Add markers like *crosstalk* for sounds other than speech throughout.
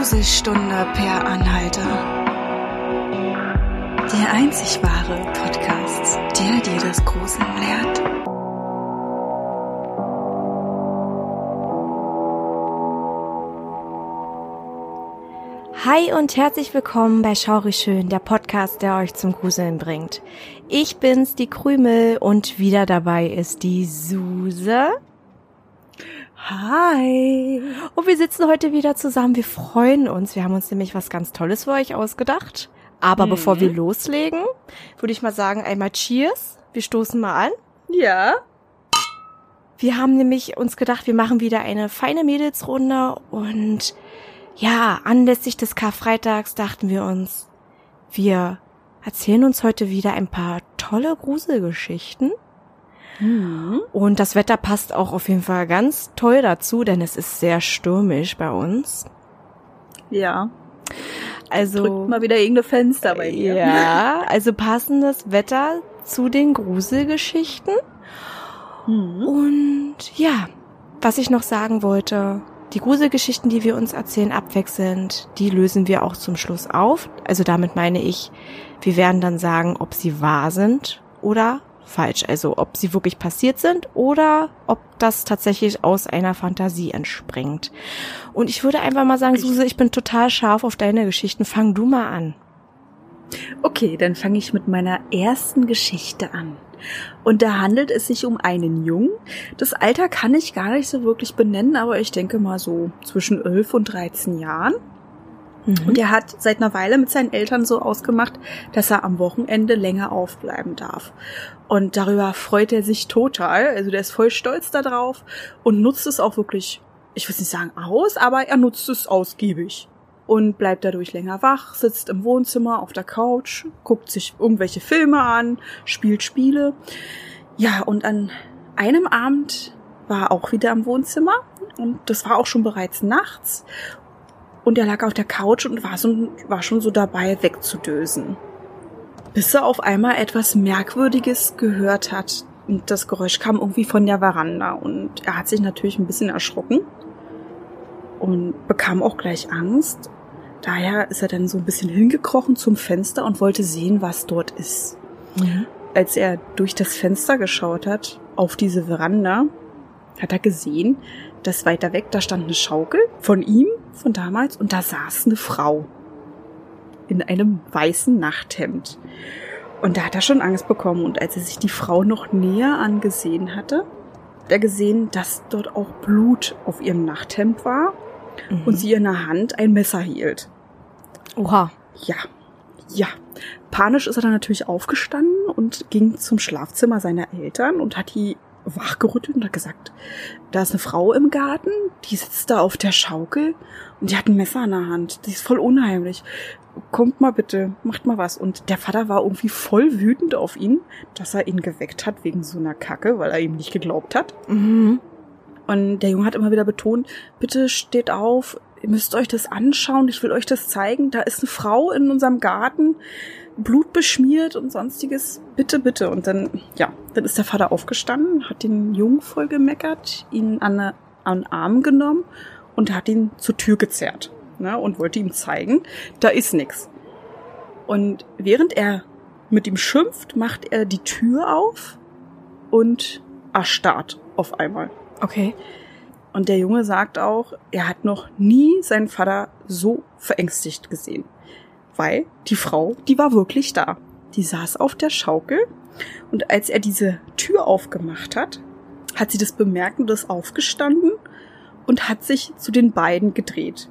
Gruselstunde per Anhalter. Der einzig wahre Podcast, der dir das Gruseln lehrt. Hi und herzlich willkommen bei Schaurig Schön, der Podcast, der euch zum Gruseln bringt. Ich bin's, die Krümel, und wieder dabei ist die Suse. Hi. Und wir sitzen heute wieder zusammen. Wir freuen uns. Wir haben uns nämlich was ganz Tolles für euch ausgedacht. Aber mhm. bevor wir loslegen, würde ich mal sagen, einmal Cheers. Wir stoßen mal an. Ja. Wir haben nämlich uns gedacht, wir machen wieder eine feine Mädelsrunde und ja, anlässlich des Karfreitags dachten wir uns, wir erzählen uns heute wieder ein paar tolle Gruselgeschichten. Mhm. Und das Wetter passt auch auf jeden Fall ganz toll dazu, denn es ist sehr stürmisch bei uns. Ja. Also Drückt mal wieder irgendeine Fenster bei dir. Ja, *laughs* also passendes Wetter zu den Gruselgeschichten. Mhm. Und ja, was ich noch sagen wollte, die Gruselgeschichten, die wir uns erzählen, abwechselnd, die lösen wir auch zum Schluss auf. Also damit meine ich, wir werden dann sagen, ob sie wahr sind oder falsch. Also ob sie wirklich passiert sind oder ob das tatsächlich aus einer Fantasie entspringt. Und ich würde einfach mal sagen, Suse, ich bin total scharf auf deine Geschichten. Fang du mal an. Okay, dann fange ich mit meiner ersten Geschichte an. Und da handelt es sich um einen Jungen. Das Alter kann ich gar nicht so wirklich benennen, aber ich denke mal so zwischen 11 und 13 Jahren. Mhm. Und er hat seit einer Weile mit seinen Eltern so ausgemacht, dass er am Wochenende länger aufbleiben darf. Und darüber freut er sich total. Also der ist voll stolz darauf und nutzt es auch wirklich, ich will nicht sagen aus, aber er nutzt es ausgiebig und bleibt dadurch länger wach, sitzt im Wohnzimmer auf der Couch, guckt sich irgendwelche Filme an, spielt Spiele. Ja, und an einem Abend war er auch wieder im Wohnzimmer und das war auch schon bereits nachts und er lag auf der Couch und war, so, war schon so dabei wegzudösen. Bis er auf einmal etwas Merkwürdiges gehört hat. Und das Geräusch kam irgendwie von der Veranda und er hat sich natürlich ein bisschen erschrocken und bekam auch gleich Angst Daher ist er dann so ein bisschen hingekrochen zum Fenster und wollte sehen, was dort ist. Mhm. Als er durch das Fenster geschaut hat, auf diese Veranda, hat er gesehen, dass weiter weg, da stand eine Schaukel von ihm, von damals, und da saß eine Frau. In einem weißen Nachthemd. Und da hat er schon Angst bekommen. Und als er sich die Frau noch näher angesehen hatte, hat er gesehen, dass dort auch Blut auf ihrem Nachthemd war mhm. und sie in der Hand ein Messer hielt. Oha. Ja, ja. Panisch ist er dann natürlich aufgestanden und ging zum Schlafzimmer seiner Eltern und hat die wachgerüttelt und hat gesagt, da ist eine Frau im Garten, die sitzt da auf der Schaukel und die hat ein Messer in der Hand. Die ist voll unheimlich. Kommt mal bitte, macht mal was. Und der Vater war irgendwie voll wütend auf ihn, dass er ihn geweckt hat wegen so einer Kacke, weil er ihm nicht geglaubt hat. Mhm. Und der Junge hat immer wieder betont, bitte steht auf, ihr müsst euch das anschauen, ich will euch das zeigen. Da ist eine Frau in unserem Garten, blutbeschmiert und sonstiges. Bitte, bitte. Und dann, ja, dann ist der Vater aufgestanden, hat den Jungen voll gemeckert, ihn an, eine, an den Arm genommen und hat ihn zur Tür gezerrt ne, und wollte ihm zeigen, da ist nix. Und während er mit ihm schimpft, macht er die Tür auf und erstarrt auf einmal. Okay. Und der Junge sagt auch, er hat noch nie seinen Vater so verängstigt gesehen. Weil die Frau, die war wirklich da. Die saß auf der Schaukel und als er diese Tür aufgemacht hat, hat sie das bemerkt aufgestanden und hat sich zu den beiden gedreht.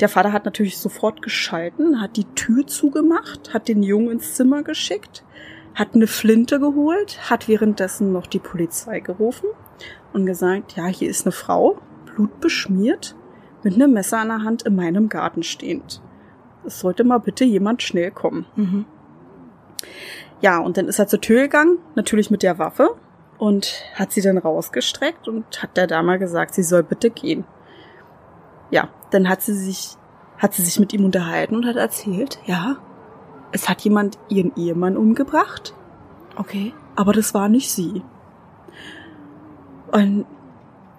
Der Vater hat natürlich sofort geschalten, hat die Tür zugemacht, hat den Jungen ins Zimmer geschickt, hat eine Flinte geholt, hat währenddessen noch die Polizei gerufen und gesagt, ja, hier ist eine Frau, blutbeschmiert, mit einem Messer an der Hand in meinem Garten stehend. Es sollte mal bitte jemand schnell kommen. Mhm. Ja, und dann ist er zur Tür gegangen, natürlich mit der Waffe, und hat sie dann rausgestreckt und hat der Dame gesagt, sie soll bitte gehen. Ja, dann hat sie sich, hat sie sich mit ihm unterhalten und hat erzählt, ja, es hat jemand ihren Ehemann umgebracht. Okay. Aber das war nicht sie. Und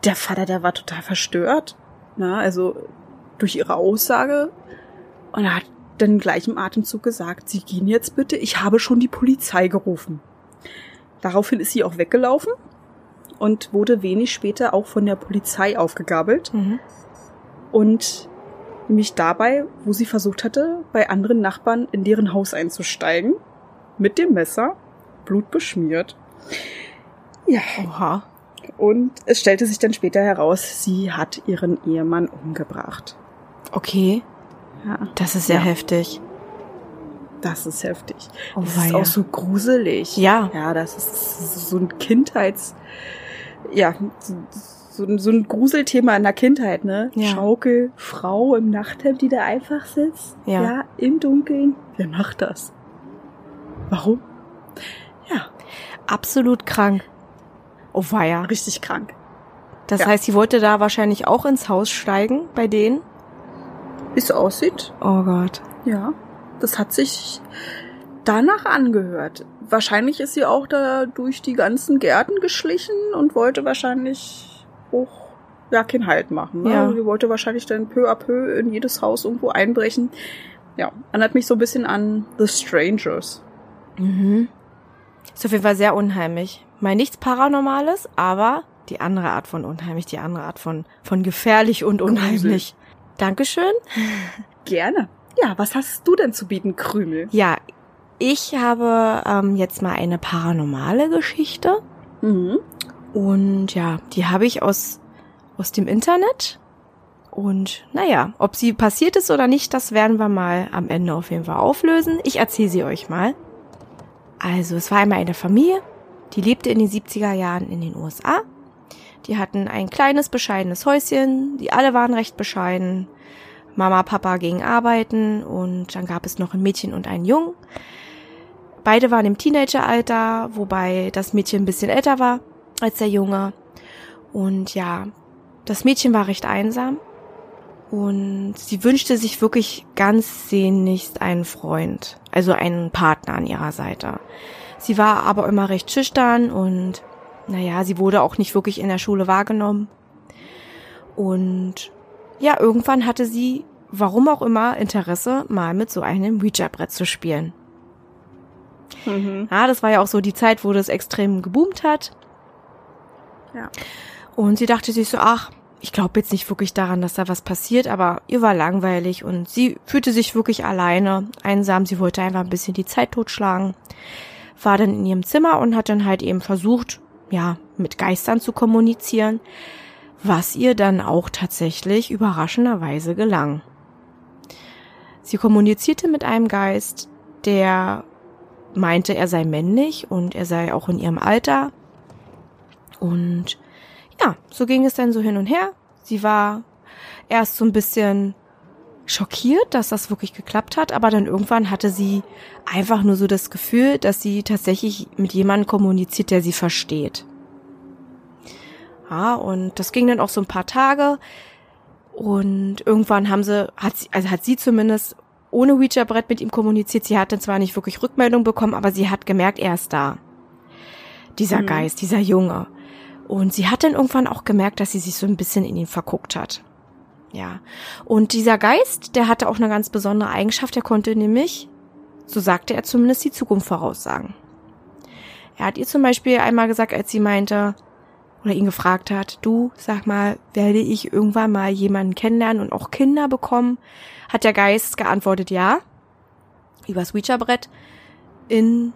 der Vater, der war total verstört. Na, also durch ihre Aussage und hat dann gleich im Atemzug gesagt, Sie gehen jetzt bitte, ich habe schon die Polizei gerufen. Daraufhin ist sie auch weggelaufen und wurde wenig später auch von der Polizei aufgegabelt. Mhm. Und nämlich dabei, wo sie versucht hatte, bei anderen Nachbarn in deren Haus einzusteigen, mit dem Messer, blutbeschmiert. Ja. Oha. Und es stellte sich dann später heraus, sie hat ihren Ehemann umgebracht. Okay. Ja. Das ist sehr Ja. heftig. Das ist heftig. Oh, das ist auch so gruselig. Ja. Ja, das ist so ein Kindheits, ja, so, so ein Gruselthema in der Kindheit, ne? Ja. Schaukel, Frau im Nachthemd, die da einfach sitzt. Ja. im Dunkeln. Wer macht das? Warum? Ja, Absolut krank. Oh weia. richtig krank. Das Ja. heißt, sie wollte da wahrscheinlich auch ins Haus steigen bei denen? Wie es aussieht, Oh Gott. ja. Das hat sich danach angehört. Wahrscheinlich ist sie auch da durch die ganzen Gärten geschlichen und wollte wahrscheinlich auch ja keinen Halt machen. Ne? Ja. Sie wollte wahrscheinlich dann peu à peu in jedes Haus irgendwo einbrechen. Ja, erinnert mich so ein bisschen an The Strangers. Mhm. Ist auf jeden Fall sehr unheimlich. Mal nichts Paranormales, aber die andere Art von unheimlich, die andere Art von, von gefährlich und unheimlich. Dankeschön. Gerne. Ja, was hast du denn zu bieten, Krümel? Ja, ich habe ähm, jetzt mal eine paranormale Geschichte. Mhm. Und ja, die habe ich aus, aus dem Internet. Und naja, ob sie passiert ist oder nicht, das werden wir mal am Ende auf jeden Fall auflösen. Ich erzähle sie euch mal. Also, es war einmal eine Familie, die lebte in den 70er Jahren in den USA. Die hatten ein kleines, bescheidenes Häuschen, die alle waren recht bescheiden. Mama, Papa gingen arbeiten und dann gab es noch ein Mädchen und einen Jungen. Beide waren im Teenageralter, wobei das Mädchen ein bisschen älter war als der Junge. Und ja, das Mädchen war recht einsam und sie wünschte sich wirklich ganz sehnlichst einen Freund, also einen Partner an ihrer Seite. Sie war aber immer recht schüchtern und naja, sie wurde auch nicht wirklich in der Schule wahrgenommen. Und ja, irgendwann hatte sie, warum auch immer, Interesse, mal mit so einem Ouija-Brett zu spielen. Mhm. Ja, das war ja auch so die Zeit, wo das extrem geboomt hat. Ja. Und sie dachte sich so, ach, ich glaube jetzt nicht wirklich daran, dass da was passiert, aber ihr war langweilig und sie fühlte sich wirklich alleine, einsam. Sie wollte einfach ein bisschen die Zeit totschlagen. War dann in ihrem Zimmer und hat dann halt eben versucht, ja, mit Geistern zu kommunizieren, was ihr dann auch tatsächlich überraschenderweise gelang. Sie kommunizierte mit einem Geist, der meinte, er sei männlich und er sei auch in ihrem Alter. Und ja, so ging es dann so hin und her. Sie war erst so ein bisschen schockiert, dass das wirklich geklappt hat, aber dann irgendwann hatte sie einfach nur so das Gefühl, dass sie tatsächlich mit jemandem kommuniziert, der sie versteht. Ja, und das ging dann auch so ein paar Tage und irgendwann haben sie, hat sie, also hat sie zumindest ohne Ouija-Brett mit ihm kommuniziert. Sie hat dann zwar nicht wirklich Rückmeldung bekommen, aber sie hat gemerkt, er ist da. Dieser Mhm. Geist, dieser Junge. Und sie hat dann irgendwann auch gemerkt, dass sie sich so ein bisschen in ihn verguckt hat. Ja. Und dieser Geist, der hatte auch eine ganz besondere Eigenschaft. Er konnte nämlich, so sagte er zumindest, die Zukunft voraussagen. Er hat ihr zum Beispiel einmal gesagt, als sie meinte, oder ihn gefragt hat, du, sag mal, werde ich irgendwann mal jemanden kennenlernen und auch Kinder bekommen? Hat der Geist geantwortet, ja. Übers Ouija-Brett in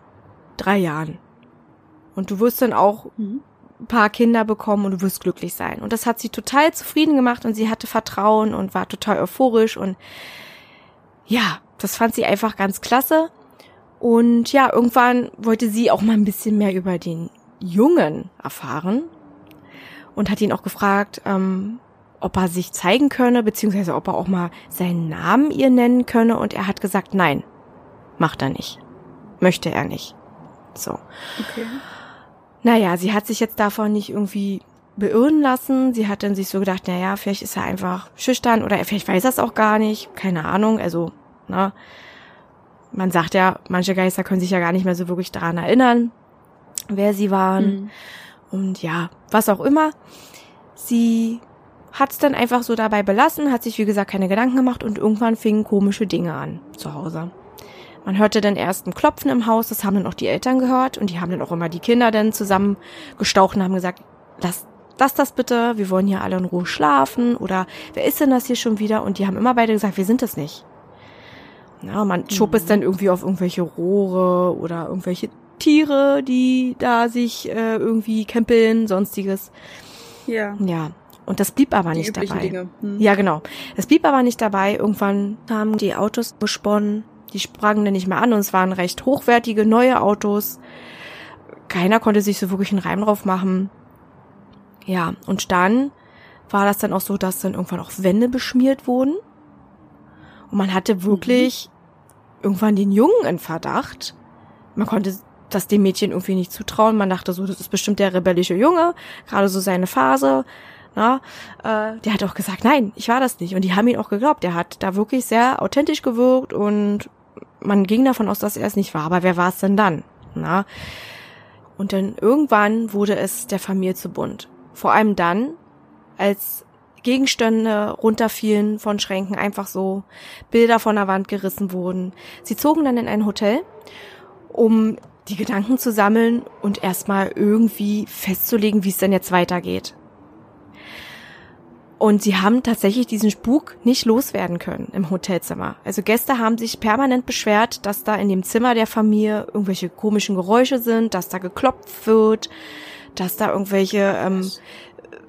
drei Jahren. Und du wirst dann auch Mhm. Paar Kinder bekommen und du wirst glücklich sein. Und das hat sie total zufrieden gemacht und sie hatte Vertrauen und war total euphorisch und ja, das fand sie einfach ganz klasse. Und ja, irgendwann wollte sie auch mal ein bisschen mehr über den Jungen erfahren und hat ihn auch gefragt, ähm, ob er sich zeigen könne, beziehungsweise ob er auch mal seinen Namen ihr nennen könne. Und er hat gesagt, nein, macht er nicht. Möchte er nicht. So. Okay. Naja, sie hat sich jetzt davon nicht irgendwie beirren lassen. Sie hat dann sich so gedacht, naja, vielleicht ist er einfach schüchtern oder vielleicht weiß er es auch gar nicht. Keine Ahnung. Also, na, man sagt ja, manche Geister können sich ja gar nicht mehr so wirklich daran erinnern, wer sie waren. Mhm. Und ja, was auch immer. Sie hat es dann einfach so dabei belassen, hat sich wie gesagt keine Gedanken gemacht und irgendwann fingen komische Dinge an zu Hause. Man hörte dann erst ein Klopfen im Haus, das haben dann auch die Eltern gehört und die haben dann auch immer die Kinder dann zusammen gestaucht und haben gesagt, lass, lass das bitte, wir wollen hier alle in Ruhe schlafen oder wer ist denn das hier schon wieder? Und die haben immer beide gesagt, wir sind es nicht. Ja, man mhm. schob es dann irgendwie auf irgendwelche Rohre oder irgendwelche Tiere, die da sich äh, irgendwie kämpeln, sonstiges. Ja. Ja. Und das blieb aber die nicht dabei. Hm. Ja, genau. Es blieb aber nicht dabei. Irgendwann haben die Autos gesponnen. Die sprangen dann nicht mehr an und es waren recht hochwertige neue Autos. Keiner konnte sich so wirklich einen Reim drauf machen. Ja, und dann war das dann auch so, dass dann irgendwann auch Wände beschmiert wurden. Und man hatte wirklich mhm. irgendwann den Jungen in Verdacht. Man konnte das dem Mädchen irgendwie nicht zutrauen. Man dachte so, das ist bestimmt der rebellische Junge, gerade so seine Phase. Na, äh, der hat auch gesagt, nein, ich war das nicht. Und die haben ihn auch geglaubt. Der hat da wirklich sehr authentisch gewirkt und man ging davon aus, dass er es nicht war. Aber wer war es denn dann? Na? Und dann irgendwann wurde es der Familie zu bunt. Vor allem dann, als Gegenstände runterfielen von Schränken, einfach so Bilder von der Wand gerissen wurden. Sie zogen dann in ein Hotel, um die Gedanken zu sammeln und erstmal irgendwie festzulegen, wie es denn jetzt weitergeht. Und sie haben tatsächlich diesen Spuk nicht loswerden können im Hotelzimmer. Also Gäste haben sich permanent beschwert, dass da in dem Zimmer der Familie irgendwelche komischen Geräusche sind, dass da geklopft wird, dass da irgendwelche, ähm,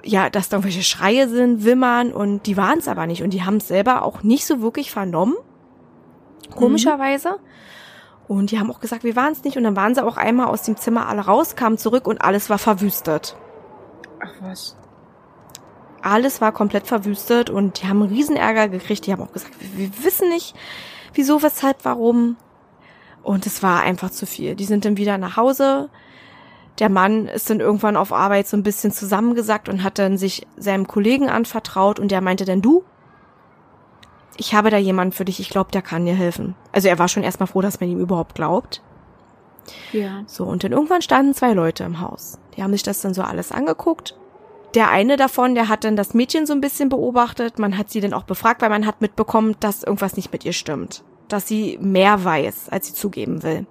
ja, dass da irgendwelche Schreie sind, Wimmern und die waren es aber nicht. Und die haben es selber auch nicht so wirklich vernommen. Komischerweise. Mhm. Und die haben auch gesagt, wir waren es nicht. Und dann waren sie auch einmal aus dem Zimmer alle raus, kamen zurück und alles war verwüstet. Ach was. Alles war komplett verwüstet und die haben riesen Ärger gekriegt. Die haben auch gesagt, wir, wir wissen nicht, wieso, weshalb, warum. Und es war einfach zu viel. Die sind dann wieder nach Hause. Der Mann ist dann irgendwann auf Arbeit so ein bisschen zusammengesackt und hat dann sich seinem Kollegen anvertraut und der meinte dann, du, ich habe da jemanden für dich, ich glaube, der kann dir helfen. Also er war schon erstmal froh, dass man ihm überhaupt glaubt. Ja. So, und dann irgendwann standen zwei Leute im Haus. Die haben sich das dann so alles angeguckt. Der eine davon, der hat dann das Mädchen so ein bisschen beobachtet. Man hat sie dann auch befragt, weil man hat mitbekommen, dass irgendwas nicht mit ihr stimmt. Dass sie mehr weiß, als sie zugeben will.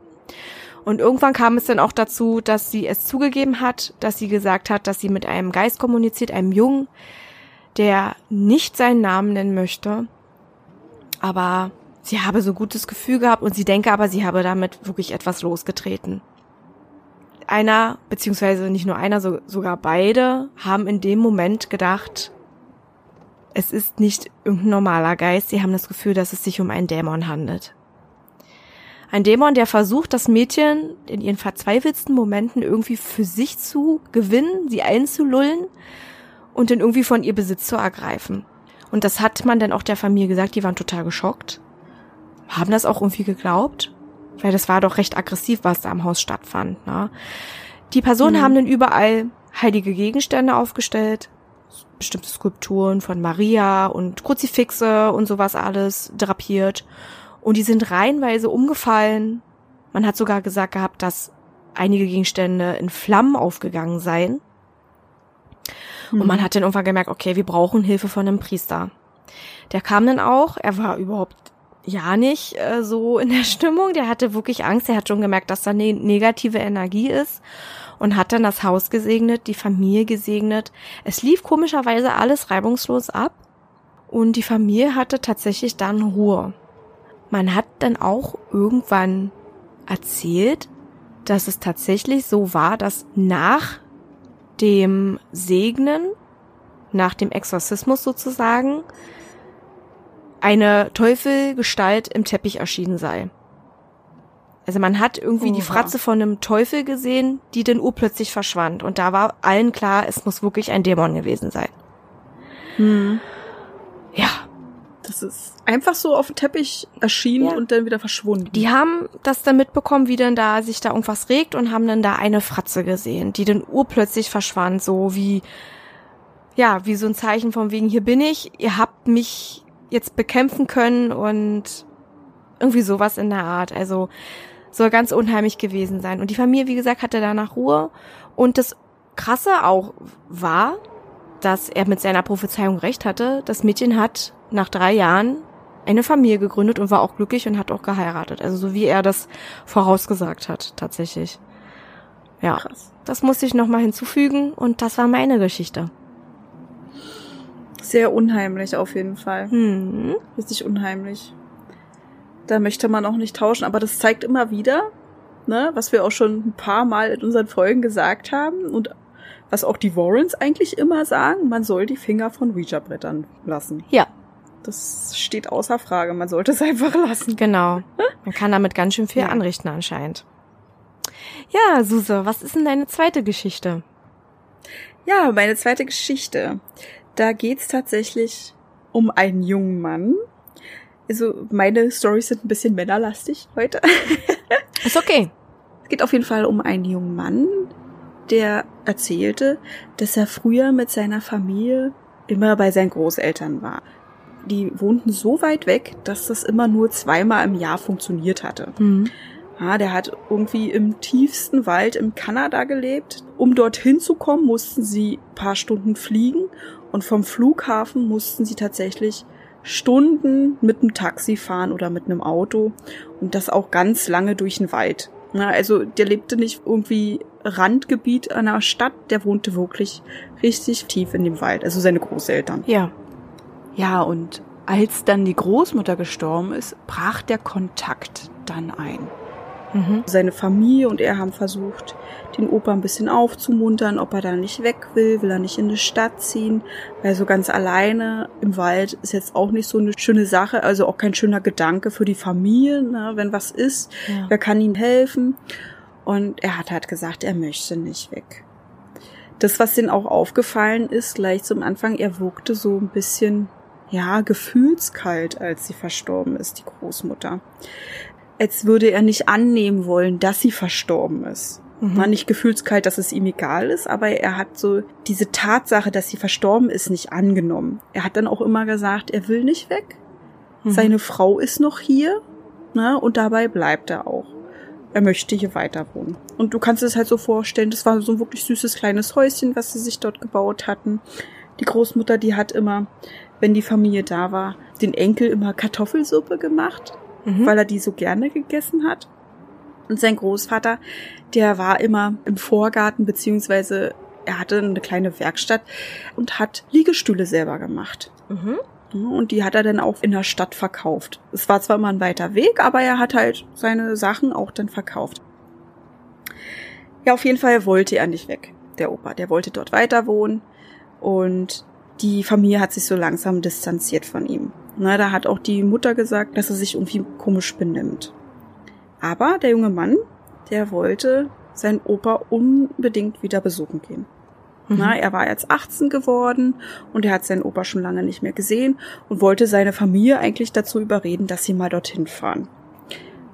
Und irgendwann kam es dann auch dazu, dass sie es zugegeben hat, dass sie gesagt hat, dass sie mit einem Geist kommuniziert, einem Jungen, der nicht seinen Namen nennen möchte aber sie habe so gutes Gefühl gehabt und sie denke aber, sie habe damit wirklich etwas losgetreten. Einer, beziehungsweise nicht nur einer, so, sogar beide haben in dem Moment gedacht, es ist nicht irgendein normaler Geist, sie haben das Gefühl, dass es sich um einen Dämon handelt. Ein Dämon, der versucht, das Mädchen in ihren verzweifelsten Momenten irgendwie für sich zu gewinnen, sie einzulullen und dann irgendwie von ihr Besitz zu ergreifen. Und das hat man dann auch der Familie gesagt, die waren total geschockt. Haben das auch irgendwie geglaubt, weil das war doch recht aggressiv, was da am Haus stattfand. Ne? Die Personen mhm. haben dann überall heilige Gegenstände aufgestellt, bestimmte Skulpturen von Maria und Kruzifixe und sowas alles drapiert. Und die sind reihenweise umgefallen. Man hat sogar gesagt gehabt, dass einige Gegenstände in Flammen aufgegangen seien. Und man mhm. hat dann irgendwann gemerkt, okay, wir brauchen Hilfe von einem Priester. Der kam dann auch, er war überhaupt ja nicht äh, so in der *laughs* Stimmung, der hatte wirklich Angst, er hat schon gemerkt, dass da ne negative Energie ist und hat dann das Haus gesegnet, die Familie gesegnet. Es lief komischerweise alles reibungslos ab und die Familie hatte tatsächlich dann Ruhe. Man hat dann auch irgendwann erzählt, dass es tatsächlich so war, dass nach dem Segnen, nach dem Exorzismus sozusagen, eine Teufelgestalt im Teppich erschienen sei. Also man hat irgendwie Oha. die Fratze von einem Teufel gesehen, die dann urplötzlich verschwand. Und da war allen klar, es muss wirklich ein Dämon gewesen sein. Hm. Ja, das ist einfach so auf dem Teppich erschienen ja. und dann wieder verschwunden. Die haben das dann mitbekommen, wie denn da sich da irgendwas regt und haben dann da eine Fratze gesehen, die dann urplötzlich verschwand, so wie, ja, wie so ein Zeichen von wegen, hier bin ich, ihr habt mich jetzt bekämpfen können und irgendwie sowas in der Art. Also soll ganz unheimlich gewesen sein. Und die Familie, wie gesagt, hatte danach Ruhe. Und das Krasse auch war, dass er mit seiner Prophezeiung recht hatte. Das Mädchen hat nach drei Jahren eine Familie gegründet und war auch glücklich und hat auch geheiratet. Also so wie er das vorausgesagt hat, tatsächlich. Ja, Krass. das musste ich nochmal hinzufügen und das war meine Geschichte. Sehr unheimlich auf jeden Fall. Hm. Richtig unheimlich. Da möchte man auch nicht tauschen, aber das zeigt immer wieder, ne, was wir auch schon ein paar Mal in unseren Folgen gesagt haben und was auch die Warrens eigentlich immer sagen, man soll die Finger von Ouija-Brettern lassen. Ja. Das steht außer Frage, man sollte es *laughs* einfach lassen. Genau. *laughs* Man kann damit ganz schön viel ja. anrichten anscheinend. Ja, Suse, was ist denn deine zweite Geschichte? Ja, meine zweite Geschichte. Da geht's tatsächlich um einen jungen Mann. Also meine Storys sind ein bisschen männerlastig heute. *laughs* Ist okay. Es geht auf jeden Fall um einen jungen Mann, der erzählte, dass er früher mit seiner Familie immer bei seinen Großeltern war. Die wohnten so weit weg, dass das immer nur zweimal im Jahr funktioniert hatte. Mhm. Ja, der hat irgendwie im tiefsten Wald im Kanada gelebt. Um dorthin zu kommen, mussten sie paar Stunden fliegen und vom Flughafen mussten sie tatsächlich Stunden mit einem Taxi fahren oder mit einem Auto und das auch ganz lange durch den Wald. Also der lebte nicht irgendwie Randgebiet einer Stadt, der wohnte wirklich richtig tief in dem Wald, also seine Großeltern. Ja. Ja, und als dann die Großmutter gestorben ist, brach der Kontakt dann ein. Mhm. Seine Familie und er haben versucht, den Opa ein bisschen aufzumuntern, ob er da nicht weg will, will er nicht in eine Stadt ziehen, weil so ganz alleine im Wald ist jetzt auch nicht so eine schöne Sache, also auch kein schöner Gedanke für die Familie, ne, wenn was ist, ja. wer kann ihm helfen? Und er hat halt gesagt, er möchte nicht weg. Das, was denen auch aufgefallen ist, gleich zum Anfang, er wirkte so ein bisschen, ja, gefühlskalt, als sie verstorben ist, die Großmutter als würde er nicht annehmen wollen, dass sie verstorben ist. Mhm. War nicht gefühlskalt, dass es ihm egal ist, aber er hat so diese Tatsache, dass sie verstorben ist, nicht angenommen. Er hat dann auch immer gesagt, er will nicht weg. Mhm. Seine Frau ist noch hier, ne, und dabei bleibt er auch. Er möchte hier weiter wohnen. Und du kannst es halt so vorstellen, das war so ein wirklich süßes kleines Häuschen, was sie sich dort gebaut hatten. Die Großmutter, die hat immer, wenn die Familie da war, den Enkel immer Kartoffelsuppe gemacht mhm. weil er die so gerne gegessen hat. Und sein Großvater, der war immer im Vorgarten, beziehungsweise er hatte eine kleine Werkstatt und hat Liegestühle selber gemacht. Mhm. Und die hat er dann auch in der Stadt verkauft. Es war zwar immer ein weiter Weg, aber er hat halt seine Sachen auch dann verkauft. Ja, auf jeden Fall wollte er nicht weg, der Opa. Der wollte dort weiter wohnen und die Familie hat sich so langsam distanziert von ihm. Na, da hat auch die Mutter gesagt, dass er sich irgendwie komisch benimmt. Aber der junge Mann, der wollte seinen Opa unbedingt wieder besuchen gehen. Mhm. Na, er war jetzt 18 geworden und er hat seinen Opa schon lange nicht mehr gesehen und wollte seine Familie eigentlich dazu überreden, dass sie mal dorthin fahren.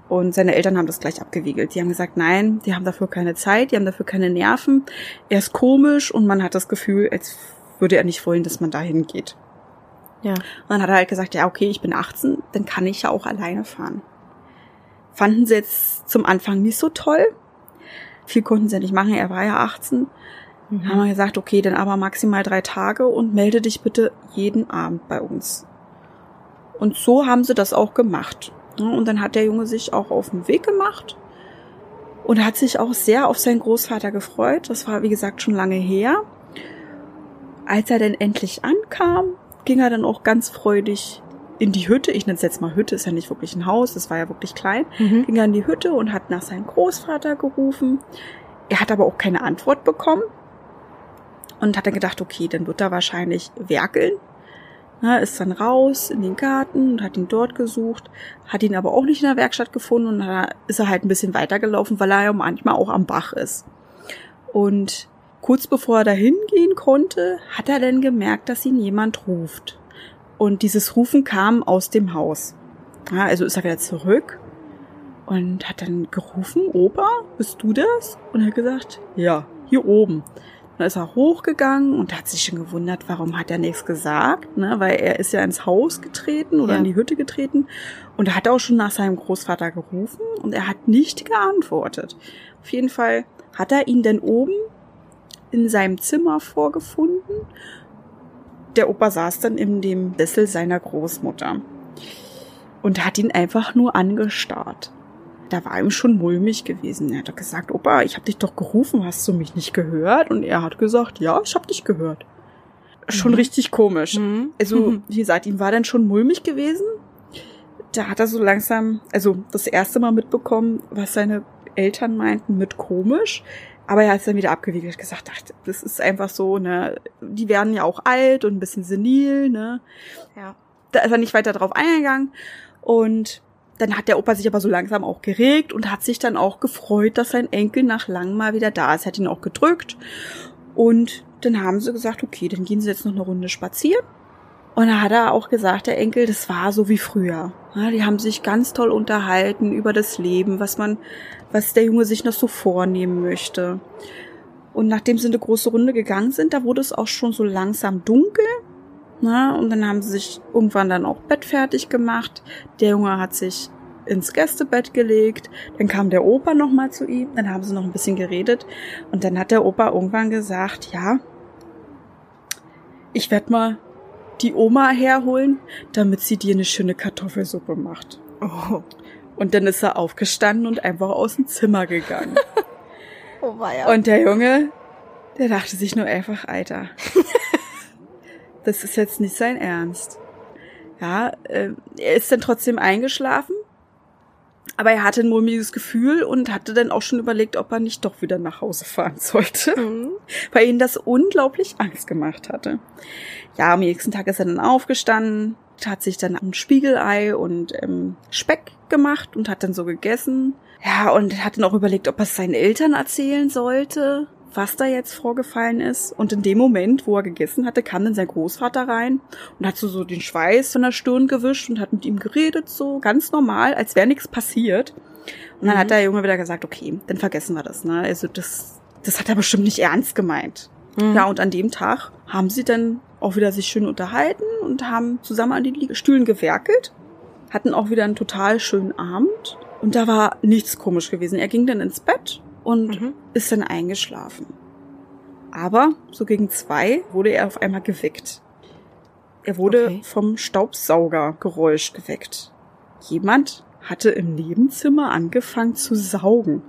Und seine Eltern haben das gleich abgewiegelt. Die haben gesagt, nein, die haben dafür keine Zeit, die haben dafür keine Nerven. Er ist komisch und man hat das Gefühl, als würde er nicht wollen, dass man dahin geht. Ja. Und dann hat er halt gesagt, ja, okay, ich bin 18, dann kann ich ja auch alleine fahren. Fanden sie jetzt zum Anfang nicht so toll. Viel konnten sie nicht machen, er war ja 18. Mhm. Haben wir gesagt, okay, dann aber maximal drei Tage und melde dich bitte jeden Abend bei uns. Und so haben sie das auch gemacht. Und dann hat der Junge sich auch auf den Weg gemacht und hat sich auch sehr auf seinen Großvater gefreut. Das war, wie gesagt, schon lange her. Als er denn endlich ankam, ging er dann auch ganz freudig in die Hütte. Ich nenne es jetzt mal Hütte, ist ja nicht wirklich ein Haus, das war ja wirklich klein. Mhm. Ging er in die Hütte und hat nach seinem Großvater gerufen. Er hat aber auch keine Antwort bekommen. Und hat dann gedacht, okay, dann wird er wahrscheinlich werkeln. Na, ist dann raus in den Garten und hat ihn dort gesucht, hat ihn aber auch nicht in der Werkstatt gefunden und dann ist er halt ein bisschen weitergelaufen, weil er ja manchmal auch am Bach ist. Und Kurz bevor er dahin gehen konnte, hat er dann gemerkt, dass ihn jemand ruft. Und dieses Rufen kam aus dem Haus. Ja, also ist er wieder zurück und hat dann gerufen, Opa, bist du das? Und er hat gesagt, ja, hier oben. Dann ist er hochgegangen und hat sich schon gewundert, warum hat er nichts gesagt, ne? weil er ist ja ins Haus getreten oder ja. in die Hütte getreten und er hat auch schon nach seinem Großvater gerufen und er hat nicht geantwortet. Auf jeden Fall hat er ihn denn oben in seinem Zimmer vorgefunden der Opa saß dann in dem Sessel seiner Großmutter und hat ihn einfach nur angestarrt. Da war ihm schon mulmig gewesen. Er hat gesagt, Opa, ich hab dich doch gerufen, hast du mich nicht gehört? Und er hat gesagt, ja, ich hab dich gehört. Schon mhm. richtig komisch. Mhm. Also, mhm. wie gesagt, ihm war dann schon mulmig gewesen. Da hat er so langsam, also das erste Mal mitbekommen, was seine Eltern meinten mit komisch. Aber er hat es dann wieder abgewiegelt, gesagt, ach, das ist einfach so, ne, die werden ja auch alt und ein bisschen senil, ne. Ja. Da ist er nicht weiter drauf eingegangen. Und dann hat der Opa sich aber so langsam auch geregt und hat sich dann auch gefreut, dass sein Enkel nach langem mal wieder da ist. Er hat ihn auch gedrückt. Und dann haben sie gesagt, okay, dann gehen sie jetzt noch eine Runde spazieren. Und da hat er auch gesagt, der Enkel, das war so wie früher. Ja, die haben sich ganz toll unterhalten über das Leben, was man, was der Junge sich noch so vornehmen möchte. Und nachdem sie eine große Runde gegangen sind, da wurde es auch schon so langsam dunkel. Na, und dann haben sie sich irgendwann dann auch Bett fertig gemacht. Der Junge hat sich ins Gästebett gelegt. Dann kam der Opa noch mal zu ihm. Dann haben sie noch ein bisschen geredet. Und dann hat der Opa irgendwann gesagt, ja, ich werde mal die Oma herholen, damit sie dir eine schöne Kartoffelsuppe macht. Oh. Und dann ist er aufgestanden und einfach aus dem Zimmer gegangen. *laughs* oh, weia. Und der Junge, der dachte sich nur einfach, Alter, *laughs* das ist jetzt nicht sein Ernst. Ja, äh, er ist dann trotzdem eingeschlafen, aber er hatte ein mulmiges Gefühl und hatte dann auch schon überlegt, ob er nicht doch wieder nach Hause fahren sollte, mhm. *laughs* weil ihn das unglaublich Angst gemacht hatte. Ja, am nächsten Tag ist er dann aufgestanden, hat sich dann ein Spiegelei und ähm, Speck gemacht und hat dann so gegessen. Ja, und hat dann auch überlegt, ob er es seinen Eltern erzählen sollte was da jetzt vorgefallen ist. Und in dem Moment, wo er gegessen hatte, kam dann sein Großvater rein und hat so, so den Schweiß von der Stirn gewischt und hat mit ihm geredet, so ganz normal, als wäre nichts passiert. Und dann mhm. hat der Junge wieder gesagt, okay, dann vergessen wir das, ne? Also das, das hat er bestimmt nicht ernst gemeint. Mhm. Ja, und an dem Tag haben sie dann auch wieder sich schön unterhalten und haben zusammen an den Stühlen gewerkelt, hatten auch wieder einen total schönen Abend. Und da war nichts komisch gewesen. Er ging dann ins Bett und mhm. ist dann eingeschlafen. Aber so gegen zwei wurde er auf einmal geweckt. Er wurde okay. vom Staubsaugergeräusch geweckt. Jemand hatte im Nebenzimmer angefangen zu saugen.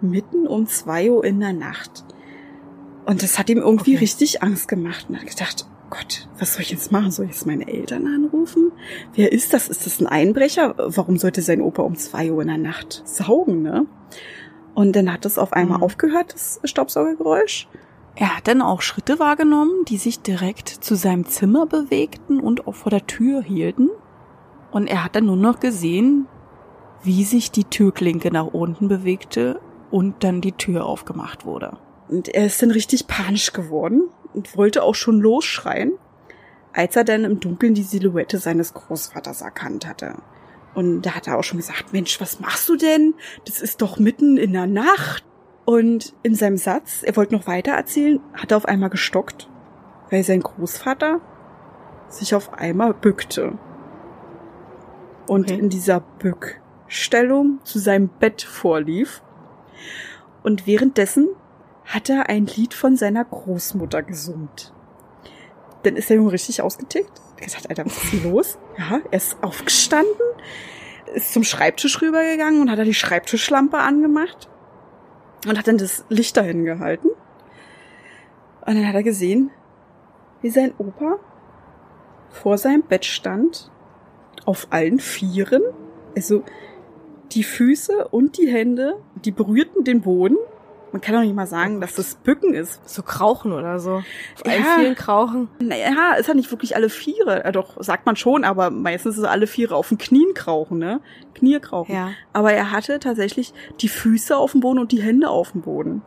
Mitten um zwei Uhr in der Nacht. Und das hat ihm irgendwie okay. richtig Angst gemacht. Und er hat gedacht, Gott, was soll ich jetzt machen? Soll ich jetzt meine Eltern anrufen? Wer ist das? Ist das ein Einbrecher? Warum sollte sein Opa um zwei Uhr in der Nacht saugen, ne? Und dann hat es auf einmal mhm. aufgehört, das Staubsaugergeräusch. Er hat dann auch Schritte wahrgenommen, die sich direkt zu seinem Zimmer bewegten und auch vor der Tür hielten. Und er hat dann nur noch gesehen, wie sich die Türklinke nach unten bewegte und dann die Tür aufgemacht wurde. Und er ist dann richtig panisch geworden und wollte auch schon losschreien, als er dann im Dunkeln die Silhouette seines Großvaters erkannt hatte. Und da hat er auch schon gesagt, Mensch, was machst du denn? Das ist doch mitten in der Nacht. Und in seinem Satz, er wollte noch weiter erzählen, hat er auf einmal gestockt, weil sein Großvater sich auf einmal bückte. Und okay. in dieser Bückstellung zu seinem Bett vorlief. Und währenddessen hat er ein Lied von seiner Großmutter gesummt. Dann ist der Junge richtig ausgetickt gesagt, Alter, was ist denn los? Ja, er ist aufgestanden, ist zum Schreibtisch rübergegangen und hat da die Schreibtischlampe angemacht und hat dann das Licht dahin gehalten. Und dann hat er gesehen, wie sein Opa vor seinem Bett stand, auf allen Vieren, also die Füße und die Hände, die berührten den Boden man kann doch nicht mal sagen, dass das Bücken ist. So Krauchen oder so. Auf ja. vielen Krauchen. Naja, ist ja nicht wirklich alle Viere. Ja, doch, sagt man schon, aber meistens ist es alle Viere auf den Knien krauchen, ne? Knie krauchen. Ja. Aber er hatte tatsächlich die Füße auf dem Boden und die Hände auf dem Boden.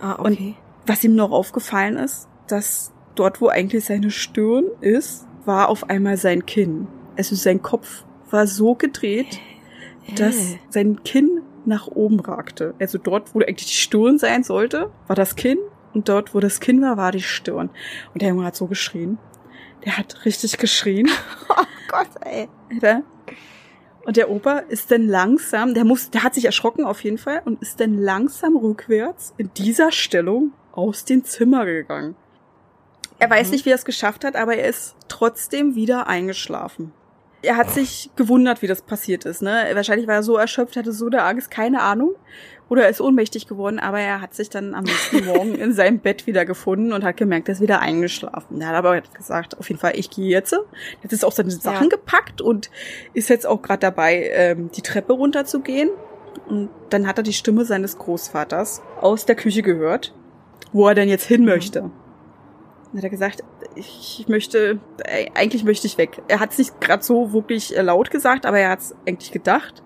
Ah, okay. Und was ihm noch aufgefallen ist, dass dort, wo eigentlich seine Stirn ist, war auf einmal sein Kinn. Also sein Kopf war so gedreht, dass sein Kinn nach oben ragte. Also dort, wo eigentlich die Stirn sein sollte, war das Kinn und dort, wo das Kinn war, war die Stirn. Und der Junge hat so geschrien. Der hat richtig geschrien. *laughs* oh Gott, ey. Und der Opa ist dann langsam, der muss, der hat sich erschrocken auf jeden Fall und ist dann langsam rückwärts in dieser Stellung aus dem Zimmer gegangen. Er weiß nicht, wie er es geschafft hat, aber er ist trotzdem wieder eingeschlafen. Er hat sich gewundert, wie das passiert ist. Ne? Wahrscheinlich war er so erschöpft, hatte so eine Angst, keine Ahnung. Oder er ist ohnmächtig geworden, aber er hat sich dann am nächsten *laughs* Morgen in seinem Bett wieder gefunden und hat gemerkt, er ist wieder eingeschlafen. Er hat aber gesagt, auf jeden Fall, ich gehe jetzt. Jetzt ist auch seine Sachen ja. gepackt und ist jetzt auch gerade dabei, ähm, die Treppe runterzugehen. Und dann hat er die Stimme seines Großvaters aus der Küche gehört, wo er denn jetzt hin möchte. Mhm. Dann hat er gesagt, ich möchte, äh, eigentlich möchte ich weg. Er hat es nicht gerade so wirklich äh, laut gesagt, aber er hat es eigentlich gedacht.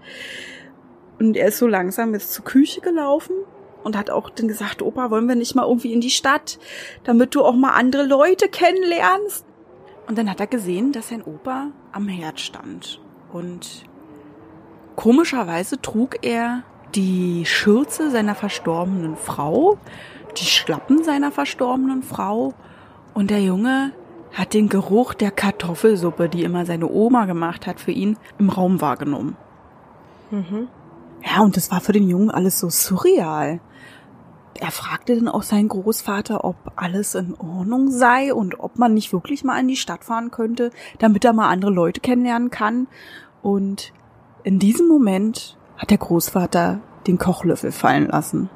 Und er ist so langsam jetzt zur Küche gelaufen und hat auch dann gesagt, Opa, wollen wir nicht mal irgendwie in die Stadt, damit du auch mal andere Leute kennenlernst? Und dann hat er gesehen, dass sein Opa am Herd stand. Und komischerweise trug er die Schürze seiner verstorbenen Frau, die Schlappen seiner verstorbenen Frau und der Junge hat den Geruch der Kartoffelsuppe, die immer seine Oma gemacht hat für ihn, im Raum wahrgenommen. Mhm. Ja, und das war für den Jungen alles so surreal. Er fragte dann auch seinen Großvater, ob alles in Ordnung sei und ob man nicht wirklich mal in die Stadt fahren könnte, damit er mal andere Leute kennenlernen kann. Und in diesem Moment hat der Großvater den Kochlöffel fallen lassen.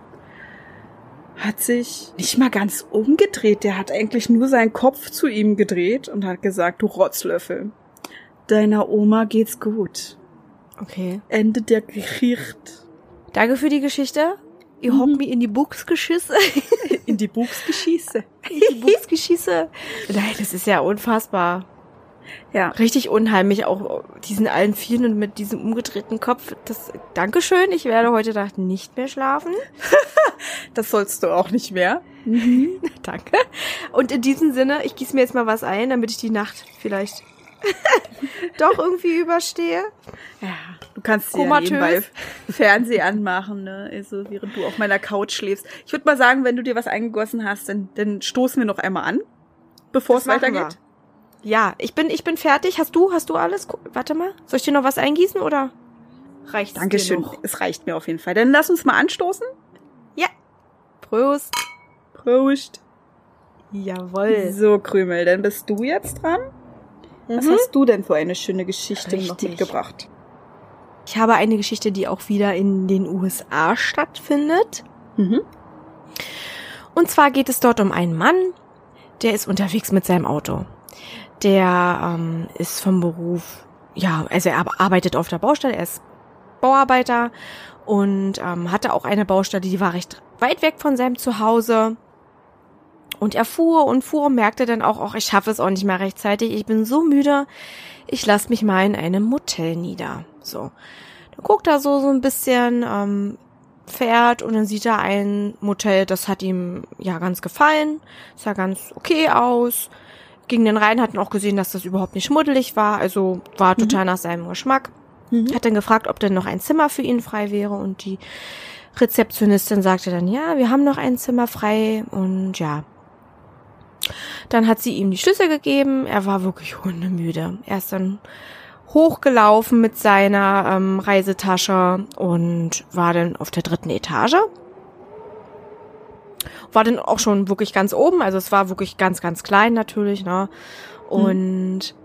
Hat sich nicht mal ganz umgedreht, der hat eigentlich nur seinen Kopf zu ihm gedreht und hat gesagt, du Rotzlöffel, deiner Oma geht's gut. Okay. Ende der Geschichte. Danke für die Geschichte. Ihr mhm. habt mich in die Buchsgeschisse. in die Buchsgeschisse. in die Buchsgeschisse. Nein, das ist ja unfassbar. Ja. Richtig unheimlich, auch diesen allen Vieren und mit diesem umgedrehten Kopf. Das, Dankeschön, ich werde heute Nacht nicht mehr schlafen. *laughs* das sollst du auch nicht mehr. Mhm. *laughs* Danke. Und in diesem Sinne, ich gieße mir jetzt mal was ein, damit ich die Nacht vielleicht *laughs* doch irgendwie überstehe. Ja, du kannst dir ja nebenbei Fernseh anmachen, ne? Also während du auf meiner Couch schläfst. Ich würde mal sagen, wenn du dir was eingegossen hast, dann, dann stoßen wir noch einmal an, bevor es weitergeht. Ja, ich bin, ich bin fertig. Hast du, hast du alles? Warte mal. Soll ich dir noch was eingießen oder reicht Dankeschön. Dir noch? Es reicht mir auf jeden Fall. Dann lass uns mal anstoßen. Ja. Prost. Prost. Jawoll. So, Krümel, dann bist du jetzt dran. Was mhm. hast du denn für eine schöne Geschichte Richtig. noch mitgebracht? Ich habe eine Geschichte, die auch wieder in den USA stattfindet. Mhm. Und zwar geht es dort um einen Mann, der ist unterwegs mit seinem Auto. Der ähm, ist vom Beruf, ja, also er arbeitet auf der Baustelle, er ist Bauarbeiter und ähm, hatte auch eine Baustelle, die war recht weit weg von seinem Zuhause. Und er fuhr und fuhr und merkte dann auch, ach, ich schaffe es auch nicht mehr rechtzeitig, ich bin so müde, ich lasse mich mal in einem Motel nieder. So. Dann guckt er so, so ein bisschen, ähm, fährt und dann sieht er ein Motel, das hat ihm ja ganz gefallen, sah ganz okay aus. Ging dann rein, hat dann auch gesehen, dass das überhaupt nicht schmuddelig war, also war mhm. total mhm. nach seinem Geschmack. Mhm. Hat dann gefragt, ob denn noch ein Zimmer für ihn frei wäre und die Rezeptionistin sagte dann, ja, wir haben noch ein Zimmer frei und ja, dann hat sie ihm die Schlüssel gegeben. Er war wirklich hundemüde. Er ist dann hochgelaufen mit seiner ähm, Reisetasche und war dann auf der dritten Etage. War dann auch schon wirklich ganz oben, also es war wirklich ganz, ganz klein natürlich, ne? Und hm.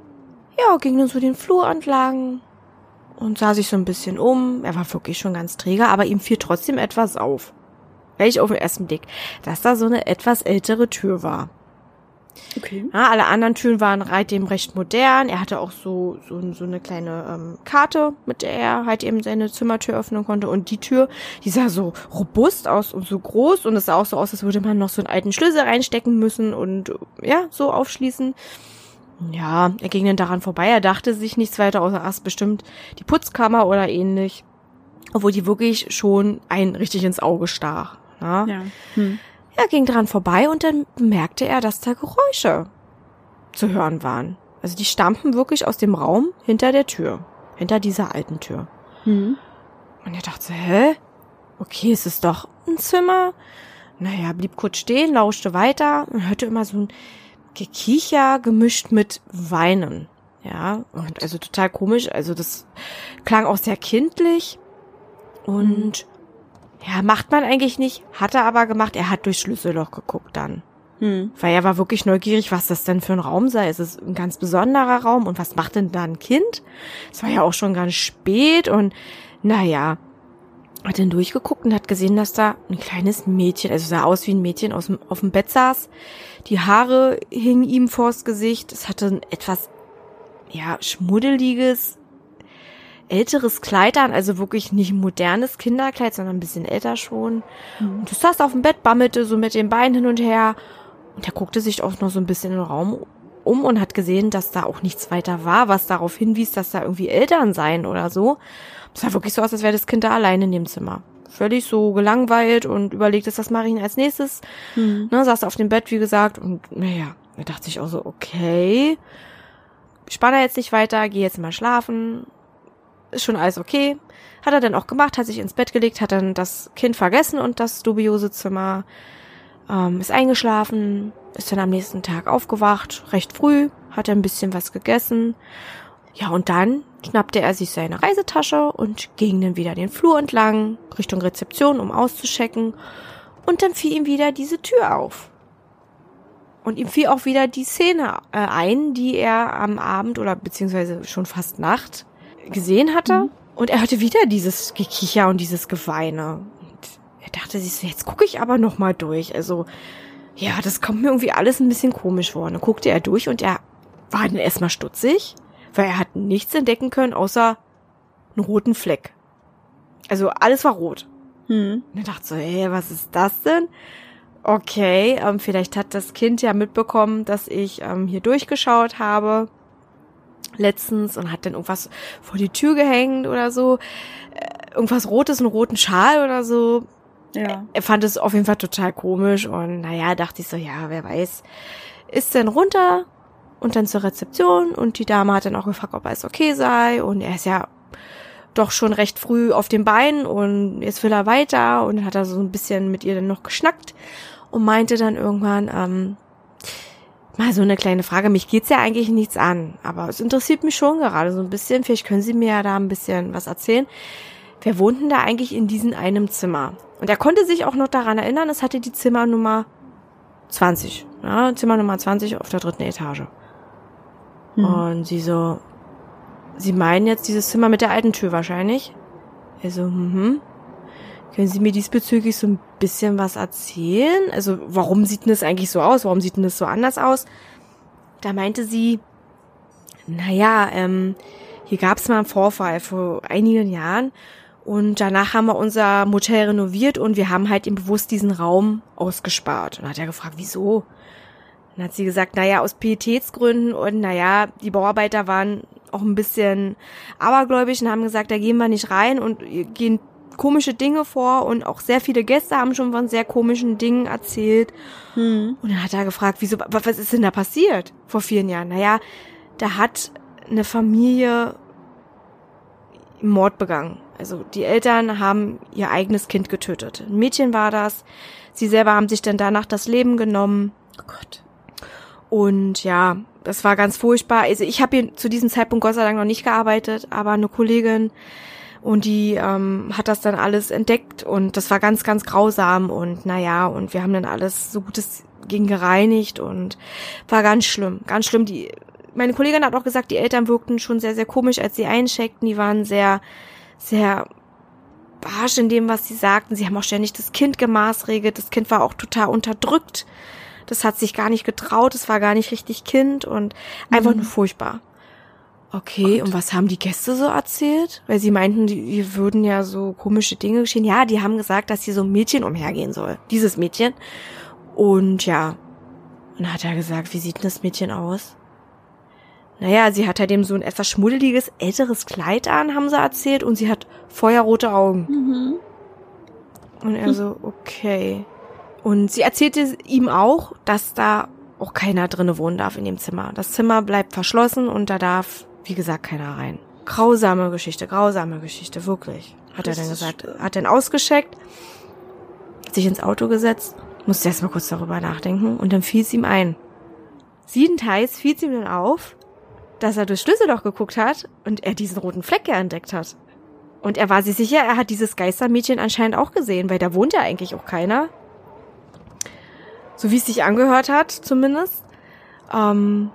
ja, ging dann so den Flur entlang und sah sich so ein bisschen um. Er war wirklich schon ganz träger, aber ihm fiel trotzdem etwas auf. Welch auf den ersten Blick, dass da so eine etwas ältere Tür war. Okay. Ja, alle anderen Türen waren seitdem recht modern. Er hatte auch so, so, so eine kleine ähm, Karte, mit der er halt eben seine Zimmertür öffnen konnte. Und die Tür, die sah so robust aus und so groß. Und es sah auch so aus, als würde man noch so einen alten Schlüssel reinstecken müssen und ja, so aufschließen. Ja, er ging dann daran vorbei. Er dachte sich nichts weiter außer erst bestimmt die Putzkammer oder ähnlich. Obwohl die wirklich schon ein richtig ins Auge stach. Na? Ja. Hm. Er ging dran vorbei und dann merkte er, dass da Geräusche zu hören waren. Also die stammten wirklich aus dem Raum hinter der Tür, hinter dieser alten Tür. Mhm. Und er dachte, hä? Okay, es ist doch ein Zimmer. Naja, blieb kurz stehen, lauschte weiter und hörte immer so ein Gekicher gemischt mit Weinen. Ja, und also total komisch. Also das klang auch sehr kindlich. Und ja, macht man eigentlich nicht, hat er aber gemacht. Er hat durchs Schlüsselloch geguckt dann. Hm. Weil er war wirklich neugierig, was das denn für ein Raum sei. Es ist ein ganz besonderer Raum und was macht denn da ein Kind? Es war ja auch schon ganz spät und naja, hat dann durchgeguckt und hat gesehen, dass da ein kleines Mädchen, also sah aus wie ein Mädchen aus dem, auf dem Bett saß. Die Haare hingen ihm vors Gesicht. Es hatte ein etwas, ja, schmuddeliges, älteres Kleid an, also wirklich nicht ein modernes Kinderkleid, sondern ein bisschen älter schon. Mhm. Und du saß auf dem Bett, bammelte so mit den Beinen hin und her. Und er guckte sich auch noch so ein bisschen im Raum um und hat gesehen, dass da auch nichts weiter war, was darauf hinwies, dass da irgendwie Eltern seien oder so. Es sah wirklich so aus, als wäre das Kind da allein in dem Zimmer. Völlig so gelangweilt und überlegt, das mache ich ihn als nächstes. Mhm. Ne, saß auf dem Bett, wie gesagt, und naja, da dachte ich auch so, okay, spann jetzt nicht weiter, geh jetzt mal schlafen. Ist schon alles okay. Hat er dann auch gemacht, hat sich ins Bett gelegt, hat dann das Kind vergessen und das dubiose Zimmer, ähm, ist eingeschlafen, ist dann am nächsten Tag aufgewacht, recht früh, hat ein bisschen was gegessen. Ja, und dann schnappte er sich seine Reisetasche und ging dann wieder den Flur entlang, Richtung Rezeption, um auszuschecken. Und dann fiel ihm wieder diese Tür auf. Und ihm fiel auch wieder die Szene äh, ein, die er am Abend oder beziehungsweise schon fast Nacht gesehen hatte. Mhm. Und er hörte wieder dieses Gekicher und dieses Geweine. Und er dachte sich so, jetzt gucke ich aber noch mal durch. Also, ja, das kommt mir irgendwie alles ein bisschen komisch vor. Und dann guckte er durch und er war dann erstmal stutzig weil er hat nichts entdecken können, außer einen roten Fleck. Also alles war rot. Hm. Und er dachte so, hey, was ist das denn? Okay, ähm, vielleicht hat das Kind ja mitbekommen, dass ich ähm, hier durchgeschaut habe letztens und hat dann irgendwas vor die Tür gehängt oder so. Äh, irgendwas Rotes, einen roten Schal oder so. Ja. Er fand es auf jeden Fall total komisch und naja, dachte ich so, ja, wer weiß. Ist denn runter, und dann zur Rezeption und die Dame hat dann auch gefragt, ob alles okay sei und er ist ja doch schon recht früh auf den Beinen und jetzt will er weiter und dann hat er so ein bisschen mit ihr dann noch geschnackt und meinte dann irgendwann, ähm, mal so eine kleine Frage, mich geht's ja eigentlich nichts an, aber es interessiert mich schon gerade so ein bisschen, vielleicht können Sie mir ja da ein bisschen was erzählen. Wer wohnt denn da eigentlich in diesem einem Zimmer? Und er konnte sich auch noch daran erinnern, es hatte die Zimmernummer 20, ja, Zimmer Nummer 20 auf der dritten Etage. Mhm. Und sie so, Sie meinen jetzt dieses Zimmer mit der alten Tür wahrscheinlich? Er so, mhm. Können Sie mir diesbezüglich so ein bisschen was erzählen? Also, warum sieht denn das eigentlich so aus? Warum sieht denn das so anders aus? Da meinte sie, naja, ähm, hier gab es mal einen Vorfall vor einigen Jahren und danach haben wir unser Motel renoviert und wir haben halt ihm bewusst diesen Raum ausgespart. Und hat er gefragt, wieso? Dann hat sie gesagt, naja, aus Pietätsgründen und naja, die Bauarbeiter waren auch ein bisschen abergläubisch und haben gesagt, da gehen wir nicht rein und gehen komische Dinge vor und auch sehr viele Gäste haben schon von sehr komischen Dingen erzählt. Hm. Und dann hat er gefragt, wieso, was ist denn da passiert vor vielen Jahren? Naja, da hat eine Familie Mord begangen. Also die Eltern haben ihr eigenes Kind getötet. Ein Mädchen war das. Sie selber haben sich dann danach das Leben genommen. Oh Gott. Und ja, das war ganz furchtbar. Also ich habe hier zu diesem Zeitpunkt Gott sei Dank noch nicht gearbeitet, aber eine Kollegin und die ähm, hat das dann alles entdeckt und das war ganz, ganz grausam und naja, und wir haben dann alles so gut es ging gereinigt und war ganz schlimm, ganz schlimm. Die, meine Kollegin hat auch gesagt, die Eltern wirkten schon sehr, sehr komisch, als sie eincheckten. Die waren sehr, sehr barsch in dem, was sie sagten. Sie haben auch ständig das Kind gemaßregelt. Das Kind war auch total unterdrückt. Das hat sich gar nicht getraut, es war gar nicht richtig Kind und einfach mhm. nur furchtbar. Okay, Gott. und was haben die Gäste so erzählt? Weil sie meinten, die, die würden ja so komische Dinge geschehen. Ja, die haben gesagt, dass hier so ein Mädchen umhergehen soll. Dieses Mädchen. Und ja, und dann hat er gesagt, wie sieht denn das Mädchen aus? Naja, sie hat halt eben so ein etwas schmuddeliges, älteres Kleid an, haben sie erzählt, und sie hat feuerrote Augen. Mhm. Und er so, okay. Und sie erzählte ihm auch, dass da auch keiner drinne wohnen darf in dem Zimmer. Das Zimmer bleibt verschlossen und da darf, wie gesagt, keiner rein. Grausame Geschichte, grausame Geschichte, wirklich. Hat das er dann gesagt. Hat dann ausgescheckt, sich ins Auto gesetzt, musste erst mal kurz darüber nachdenken und dann fiel es ihm ein. Siebenteils fiel es ihm dann auf, dass er durch Schlüsselloch geguckt hat und er diesen roten Fleck ja entdeckt hat. Und er war sich sicher, er hat dieses Geistermädchen anscheinend auch gesehen, weil da wohnt ja eigentlich auch keiner. So wie es sich angehört hat, zumindest. Ähm,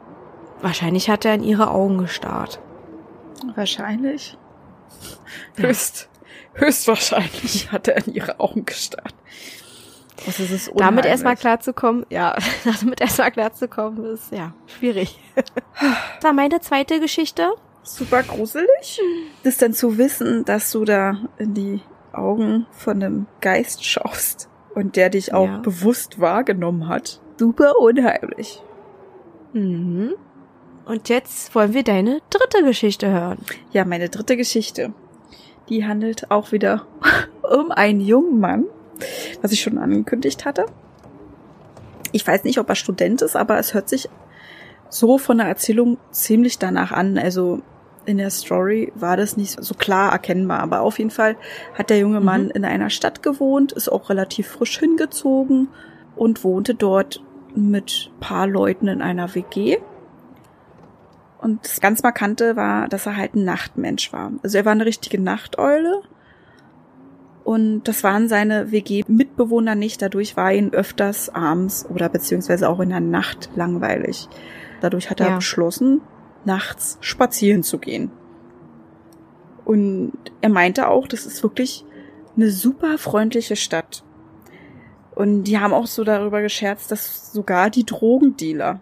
wahrscheinlich hat er in ihre Augen gestarrt. Wahrscheinlich. Ja. Höchst, höchstwahrscheinlich hat er in ihre Augen gestarrt. Das ist es damit erstmal klarzukommen, ja, *laughs* damit erstmal klarzukommen ist, ja, schwierig. *laughs* das war meine zweite Geschichte. Super gruselig. Das dann zu wissen, dass du da in die Augen von einem Geist schaust und der dich auch ja. bewusst wahrgenommen hat. Super unheimlich. Mhm. Und jetzt wollen wir deine dritte Geschichte hören. Ja, meine dritte Geschichte. Die handelt auch wieder *laughs* um einen jungen Mann, was ich schon angekündigt hatte. Ich weiß nicht, ob er Student ist, aber es hört sich so von der Erzählung ziemlich danach an. Also in der Story war das nicht so klar erkennbar, aber auf jeden Fall hat der junge Mann mhm. in einer Stadt gewohnt, ist auch relativ frisch hingezogen und wohnte dort mit paar Leuten in einer WG. Und das ganz Markante war, dass er halt ein Nachtmensch war. Also er war eine richtige Nachteule. Und das waren seine WG-Mitbewohner nicht. Dadurch war ihn öfters abends oder beziehungsweise auch in der Nacht langweilig. Dadurch hat er ja. beschlossen, nachts spazieren zu gehen. Und er meinte auch, das ist wirklich eine super freundliche Stadt. Und die haben auch so darüber gescherzt, dass sogar die Drogendealer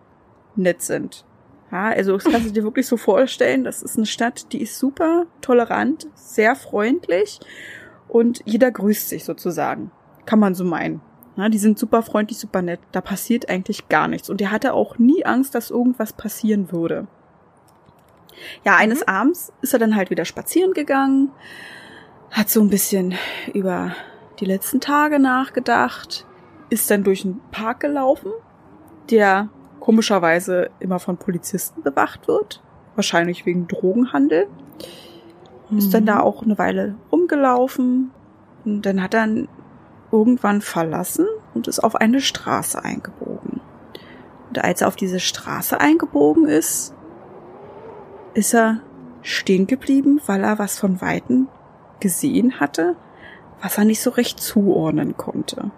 nett sind. Ja, also das kannst du dir wirklich so vorstellen, das ist eine Stadt, die ist super tolerant, sehr freundlich und jeder grüßt sich sozusagen. Kann man so meinen. Ja, die sind super freundlich, super nett. Da passiert eigentlich gar nichts. Und er hatte auch nie Angst, dass irgendwas passieren würde. Ja, eines mhm. Abends ist er dann halt wieder spazieren gegangen, hat so ein bisschen über die letzten Tage nachgedacht, ist dann durch einen Park gelaufen, der komischerweise immer von Polizisten bewacht wird, wahrscheinlich wegen Drogenhandel. Mhm. Ist dann da mhm. auch eine Weile rumgelaufen und dann hat er irgendwann verlassen und ist auf eine Straße eingebogen. Und als er auf diese Straße eingebogen ist, ist er stehen geblieben, weil er was von Weitem gesehen hatte, was er nicht so recht zuordnen konnte.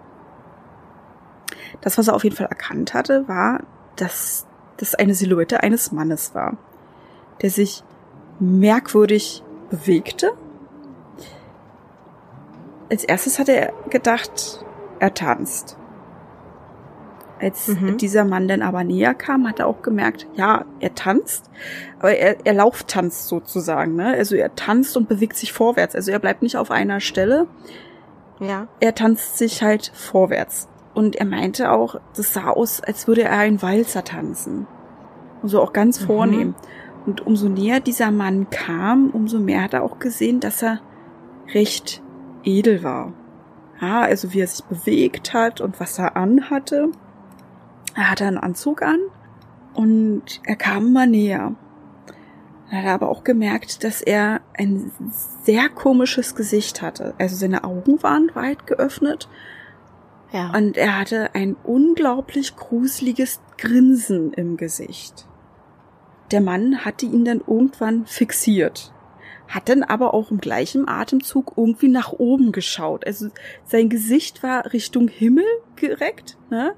Das, was er auf jeden Fall erkannt hatte, war, dass das eine Silhouette eines Mannes war, der sich merkwürdig bewegte. Als erstes hatte er gedacht, er tanzt. Als mhm. dieser Mann dann aber näher kam, hat er auch gemerkt, ja, er tanzt, aber er, er lauftanzt sozusagen, ne? Also er tanzt und bewegt sich vorwärts. Also er bleibt nicht auf einer Stelle. Ja. Er tanzt sich halt vorwärts. Und er meinte auch, das sah aus, als würde er einen Walzer tanzen. Und so auch ganz mhm. vornehm. Und umso näher dieser Mann kam, umso mehr hat er auch gesehen, dass er recht edel war. Ja, also wie er sich bewegt hat und was er anhatte. Er hatte einen Anzug an und er kam immer näher. Er hat aber auch gemerkt, dass er ein sehr komisches Gesicht hatte. Also seine Augen waren weit geöffnet. Ja. Und er hatte ein unglaublich gruseliges Grinsen im Gesicht. Der Mann hatte ihn dann irgendwann fixiert. Hat dann aber auch im gleichen Atemzug irgendwie nach oben geschaut. Also sein Gesicht war Richtung Himmel gereckt, ne?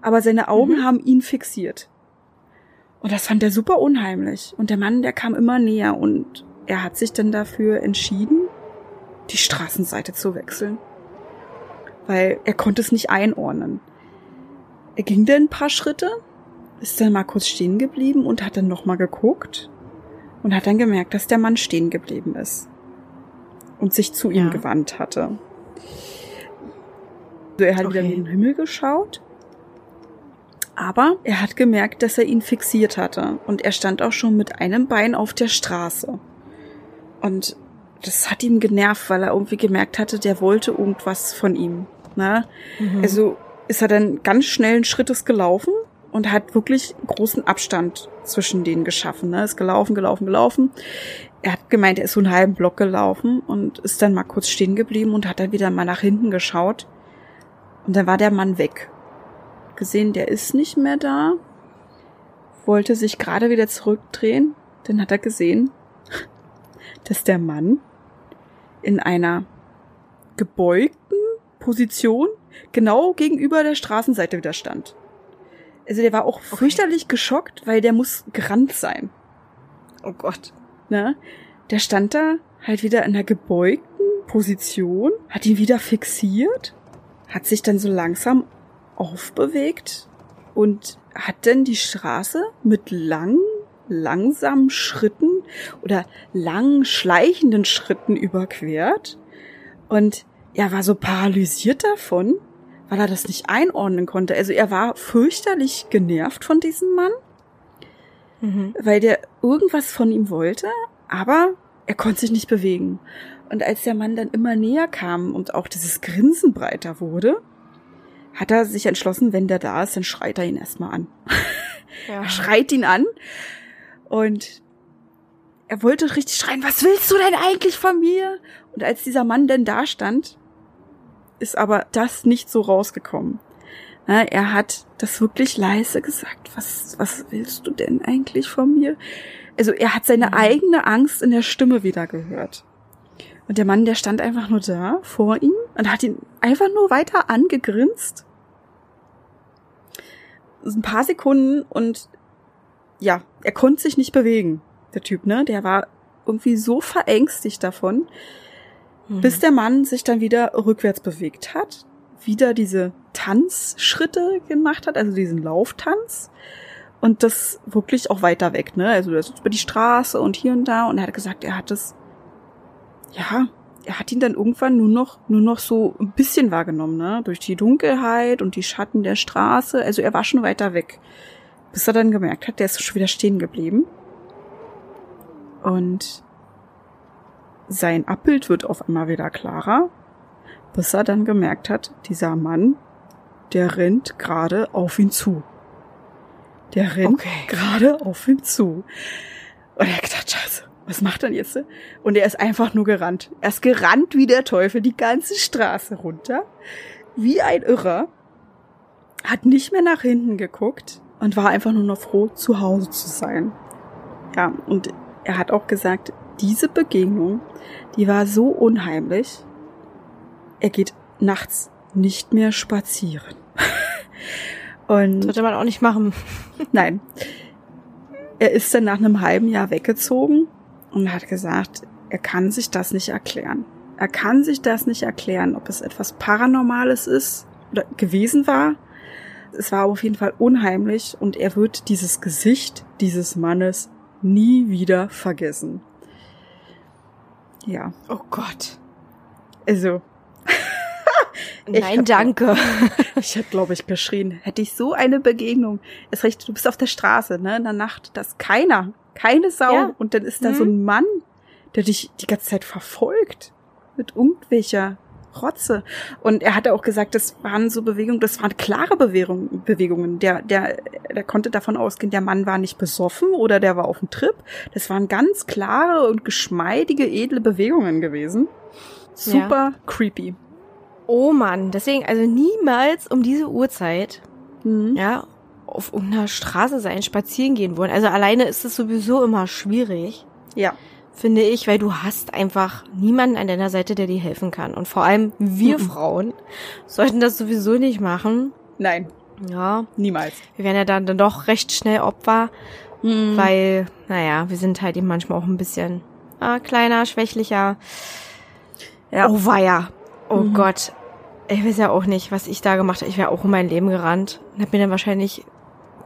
aber seine Augen mhm. haben ihn fixiert. Und das fand er super unheimlich. Und der Mann, der kam immer näher und er hat sich dann dafür entschieden, die Straßenseite zu wechseln. Weil er konnte es nicht einordnen. Er ging dann ein paar Schritte, ist dann mal kurz stehen geblieben und hat dann nochmal geguckt und hat dann gemerkt, dass der Mann stehen geblieben ist und sich zu ihm ja. gewandt hatte. Also er hat okay. wieder in den Himmel geschaut aber er hat gemerkt, dass er ihn fixiert hatte. Und er stand auch schon mit einem Bein auf der Straße. Und das hat ihm genervt, weil er irgendwie gemerkt hatte, der wollte irgendwas von ihm. Ne? Mhm. Also ist er dann ganz schnellen Schrittes gelaufen und hat wirklich großen Abstand zwischen denen geschaffen. Ne? Ist gelaufen, gelaufen, gelaufen. Er hat gemeint, er ist so einen halben Block gelaufen und ist dann mal kurz stehen geblieben und hat dann wieder mal nach hinten geschaut. Und dann war der Mann weg gesehen, der ist nicht mehr da, wollte sich gerade wieder zurückdrehen, dann hat er gesehen, *laughs* dass der Mann in einer gebeugten Position genau gegenüber der Straßenseite wieder stand. Also der war auch okay. fürchterlich geschockt, weil der muss gerannt sein. Oh Gott. Ne? Der stand da halt wieder in der gebeugten Position, hat ihn wieder fixiert, hat sich dann so langsam aufbewegt und hat dann die Straße mit langen, langsamen Schritten oder lang schleichenden Schritten überquert. Und er war so paralysiert davon, weil er das nicht einordnen konnte. Also er war fürchterlich genervt von diesem Mann, mhm. weil der irgendwas von ihm wollte, aber er konnte sich nicht bewegen. Und als der Mann dann immer näher kam und auch dieses Grinsen breiter wurde, hat er sich entschlossen, wenn der da ist, dann schreit er ihn erstmal an. Ja. *laughs* er schreit ihn an und er wollte richtig schreien, was willst du denn eigentlich von mir? Und als dieser Mann denn da stand, ist aber das nicht so rausgekommen. er hat das wirklich leise gesagt. Was, was willst du denn eigentlich von mir? Also er hat seine mhm. eigene Angst in der Stimme wieder gehört. Und der Mann, der stand einfach nur da vor ihm und hat ihn einfach nur weiter angegrinst ein paar Sekunden und ja, er konnte sich nicht bewegen, der Typ, ne? Der war irgendwie so verängstigt davon, mhm. bis der Mann sich dann wieder rückwärts bewegt hat, wieder diese Tanzschritte gemacht hat, also diesen Lauftanz und das wirklich auch weiter weg, ne? Also das ist über die Straße und hier und da und er hat gesagt, er hat das ja, er hat ihn dann irgendwann nur noch, nur noch so ein bisschen wahrgenommen, ne? Durch die Dunkelheit und die Schatten der Straße. Also er war schon weiter weg. Bis er dann gemerkt hat, der ist schon wieder stehen geblieben. Und sein Abbild wird auf einmal wieder klarer. Bis er dann gemerkt hat, dieser Mann, der rennt gerade auf ihn zu. Der rennt okay. gerade auf ihn zu. Und er hat gedacht, scheiße, was macht er jetzt? Und er ist einfach nur gerannt. Er ist gerannt wie der Teufel die ganze Straße runter. Wie ein Irrer. Hat nicht mehr nach hinten geguckt und war einfach nur noch froh, zu Hause zu sein. Ja, und er hat auch gesagt, diese Begegnung, die war so unheimlich. Er geht nachts nicht mehr spazieren. *laughs* und sollte man auch nicht machen. *laughs* nein. Er ist dann nach einem halben Jahr weggezogen und hat gesagt, er kann sich das nicht erklären. Er kann sich das nicht erklären, ob es etwas Paranormales ist oder gewesen war. Es war auf jeden Fall unheimlich und er wird dieses Gesicht dieses Mannes nie wieder vergessen. Ja. Oh Gott. Also. *laughs* Nein, danke. *laughs* ich hätte, glaube ich, geschrien. Hätte ich so eine Begegnung. Es recht, du bist auf der Straße, ne, in der Nacht, dass keiner keine Sau. Ja. Und dann ist da mhm. so ein Mann, der dich die ganze Zeit verfolgt. Mit irgendwelcher Rotze. Und er hatte auch gesagt, das waren so Bewegungen, das waren klare Bewegungen. Bewegungen. Der, der, der konnte davon ausgehen, der Mann war nicht besoffen oder der war auf dem Trip. Das waren ganz klare und geschmeidige, edle Bewegungen gewesen. Super ja. creepy. Oh Mann, deswegen also niemals um diese Uhrzeit, mhm. ja, auf irgendeiner Straße sein, spazieren gehen wollen. Also alleine ist es sowieso immer schwierig. Ja. Finde ich, weil du hast einfach niemanden an deiner Seite, der dir helfen kann. Und vor allem wir. Frauen sollten das sowieso nicht machen. Nein. Ja. Niemals. Wir werden ja dann, dann doch recht schnell Opfer, mhm. weil, naja, wir sind halt eben manchmal auch ein bisschen ah, kleiner, schwächlicher. Ja. Oh weia. Oh mhm. Gott. Ich weiß ja auch nicht, was ich da gemacht habe. Ich wäre auch um mein Leben gerannt und habe mir dann wahrscheinlich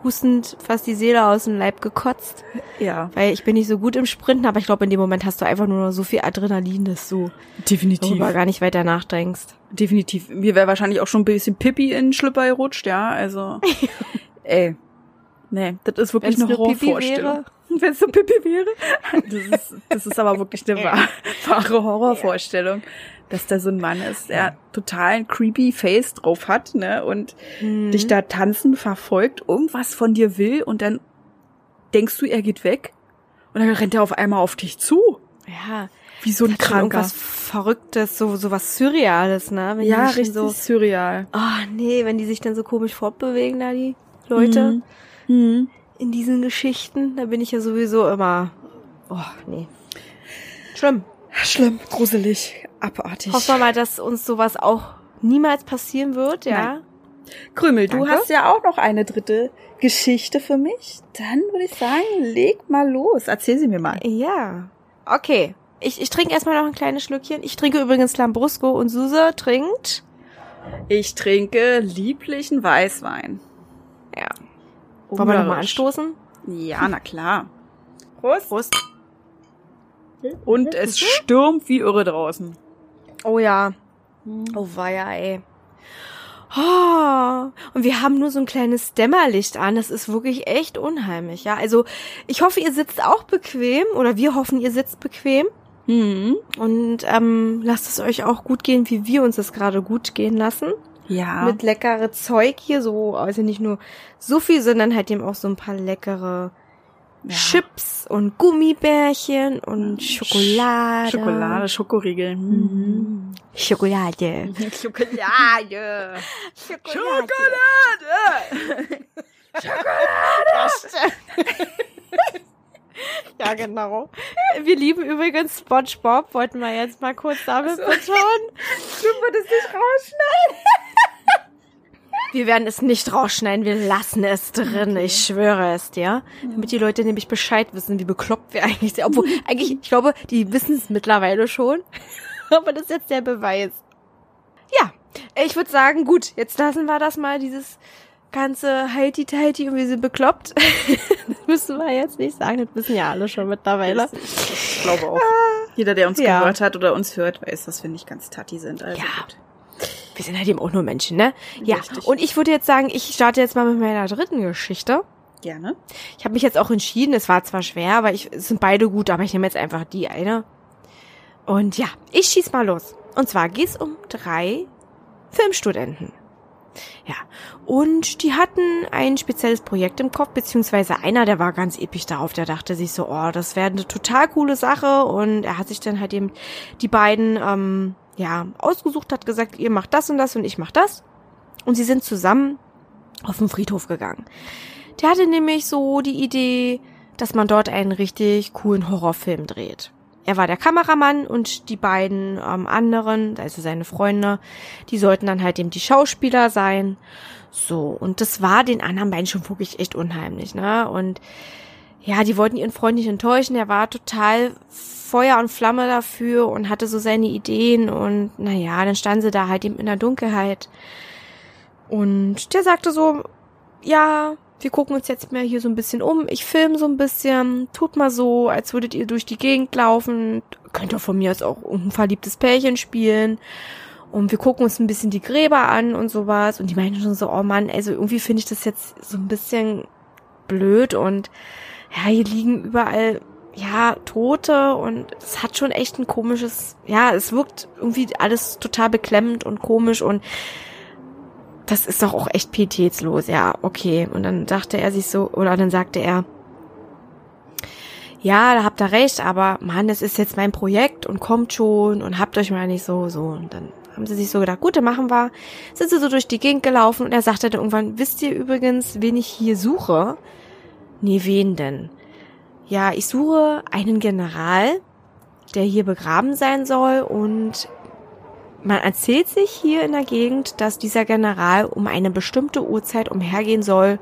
hustend fast die Seele aus dem Leib gekotzt. Ja. Weil ich bin nicht so gut im Sprinten, aber ich glaube, in dem Moment hast du einfach nur noch so viel Adrenalin, dass du Definitiv. darüber gar nicht weiter nachdenkst. Definitiv. Mir wäre wahrscheinlich auch schon ein bisschen Pippi in den Schlüpper gerutscht, ja. Also, *laughs* ey. Nee, das ist wirklich Wenn's eine Horrorvorstellung. *laughs* Wenn es so Pippi wäre. Das ist, das ist aber wirklich eine wahre, wahre Horrorvorstellung dass da so ein Mann ist, der total ein creepy Face drauf hat, ne, und mhm. dich da tanzen verfolgt, irgendwas von dir will und dann denkst du, er geht weg und dann rennt er auf einmal auf dich zu. Ja. Wie so ein Kranker. Irgendwas Verrücktes, so, so was Surreales, ne? Wenn ja, richtig so, surreal. Oh, nee, wenn die sich dann so komisch fortbewegen, da die Leute. Mhm. Mhm. In diesen Geschichten, da bin ich ja sowieso immer, oh, nee. Schlimm. Schlimm, gruselig abartig. Hoffen wir mal, dass uns sowas auch niemals passieren wird, ja. Nein. Krümel, du Danke. hast ja auch noch eine dritte Geschichte für mich. Dann würde ich sagen, leg mal los. Erzähl sie mir mal. Ja. Okay. Ich, ich trinke erstmal noch ein kleines Schlückchen. Ich trinke übrigens Lambrusco und Suse trinkt. Ich trinke lieblichen Weißwein. Ja. Wollen wir nochmal anstoßen? Ja, na klar. Prost. Prost. Und es stürmt wie irre draußen. Oh ja. Oh weia, ey. Oh, und wir haben nur so ein kleines Dämmerlicht an. Das ist wirklich echt unheimlich, ja. Also ich hoffe, ihr sitzt auch bequem oder wir hoffen, ihr sitzt bequem Mhm. und ähm, lasst es euch auch gut gehen, wie wir uns das gerade gut gehen lassen. Ja. Mit leckere Zeug hier, so, also nicht nur viel, sondern halt eben auch so ein paar leckere Ja. Chips und Gummibärchen und Schokolade. Schokolade, Schokoriegel. Mhm. *laughs* Schokolade. Schokolade. Schokolade. *laughs* Ja, genau. Wir lieben übrigens SpongeBob, wollten wir jetzt mal kurz damit betonen. Du würdest dich rausschneiden. Wir werden es nicht rausschneiden, wir lassen es drin, ich schwöre es dir. Damit die Leute nämlich Bescheid wissen, wie bekloppt wir eigentlich sind. Obwohl, eigentlich, ich glaube, die wissen es mittlerweile schon. *laughs* Aber das ist jetzt der Beweis. Ja, ich würde sagen, gut, jetzt lassen wir das mal, dieses ganze Heiti-Teiti und wir sind bekloppt. *laughs* das müssen wir jetzt nicht sagen, das wissen ja alle schon mittlerweile. Ich glaube auch. Jeder, der uns Ja. gehört hat oder uns hört, weiß, dass wir nicht ganz tatti sind. Also Ja. gut. Wir sind halt eben auch nur Menschen, ne? Ja, Richtig. und ich würde jetzt sagen, ich starte jetzt mal mit meiner dritten Geschichte. Gerne. Ich habe mich jetzt auch entschieden, es war zwar schwer, aber ich, es sind beide gut, aber ich nehme jetzt einfach die eine. Und ja, ich schieß mal los. Und zwar geht's um drei Filmstudenten. Ja, und die hatten ein spezielles Projekt im Kopf, beziehungsweise einer, der war ganz episch darauf, der dachte sich so, oh, das wäre eine total coole Sache und er hat sich dann halt eben die beiden, ähm, ja, ausgesucht, hat gesagt, ihr macht das und das und ich mach das. Und sie sind zusammen auf den Friedhof gegangen. Der hatte nämlich so die Idee, dass man dort einen richtig coolen Horrorfilm dreht. Er war der Kameramann und die beiden ähm, anderen, also seine Freunde, die sollten dann halt eben die Schauspieler sein. So, und das war den anderen beiden schon wirklich echt unheimlich, ne? Und ja, die wollten ihren Freund nicht enttäuschen. Er war total Feuer und Flamme dafür und hatte so seine Ideen und naja, dann standen sie da halt eben in der Dunkelheit. Und der sagte so, ja, wir gucken uns jetzt mal hier so ein bisschen um. Ich filme so ein bisschen. Tut mal so, als würdet ihr durch die Gegend laufen. Könnt ihr von mir aus auch ein verliebtes Pärchen spielen. Und wir gucken uns ein bisschen die Gräber an und sowas. Und die meinten schon so, oh Mann, also irgendwie finde ich das jetzt so ein bisschen blöd. Und ja, hier liegen überall, ja, Tote. Und es hat schon echt ein komisches, ja, es wirkt irgendwie alles total beklemmend und komisch. Und das ist doch auch echt pietätslos, ja, okay. Und dann dachte er sich so, oder dann sagte er, ja, da habt ihr recht, aber Mann, das ist jetzt mein Projekt und kommt schon und habt euch mal nicht so, so. Und dann haben sie sich so gedacht, gut, dann machen wir. Sind sie so durch die Gegend gelaufen und er sagte dann irgendwann, wisst ihr übrigens, wen ich hier suche? Nee, wen denn? Ja, ich suche einen General, der hier begraben sein soll und man erzählt sich hier in der Gegend, dass dieser General um eine bestimmte Uhrzeit umhergehen soll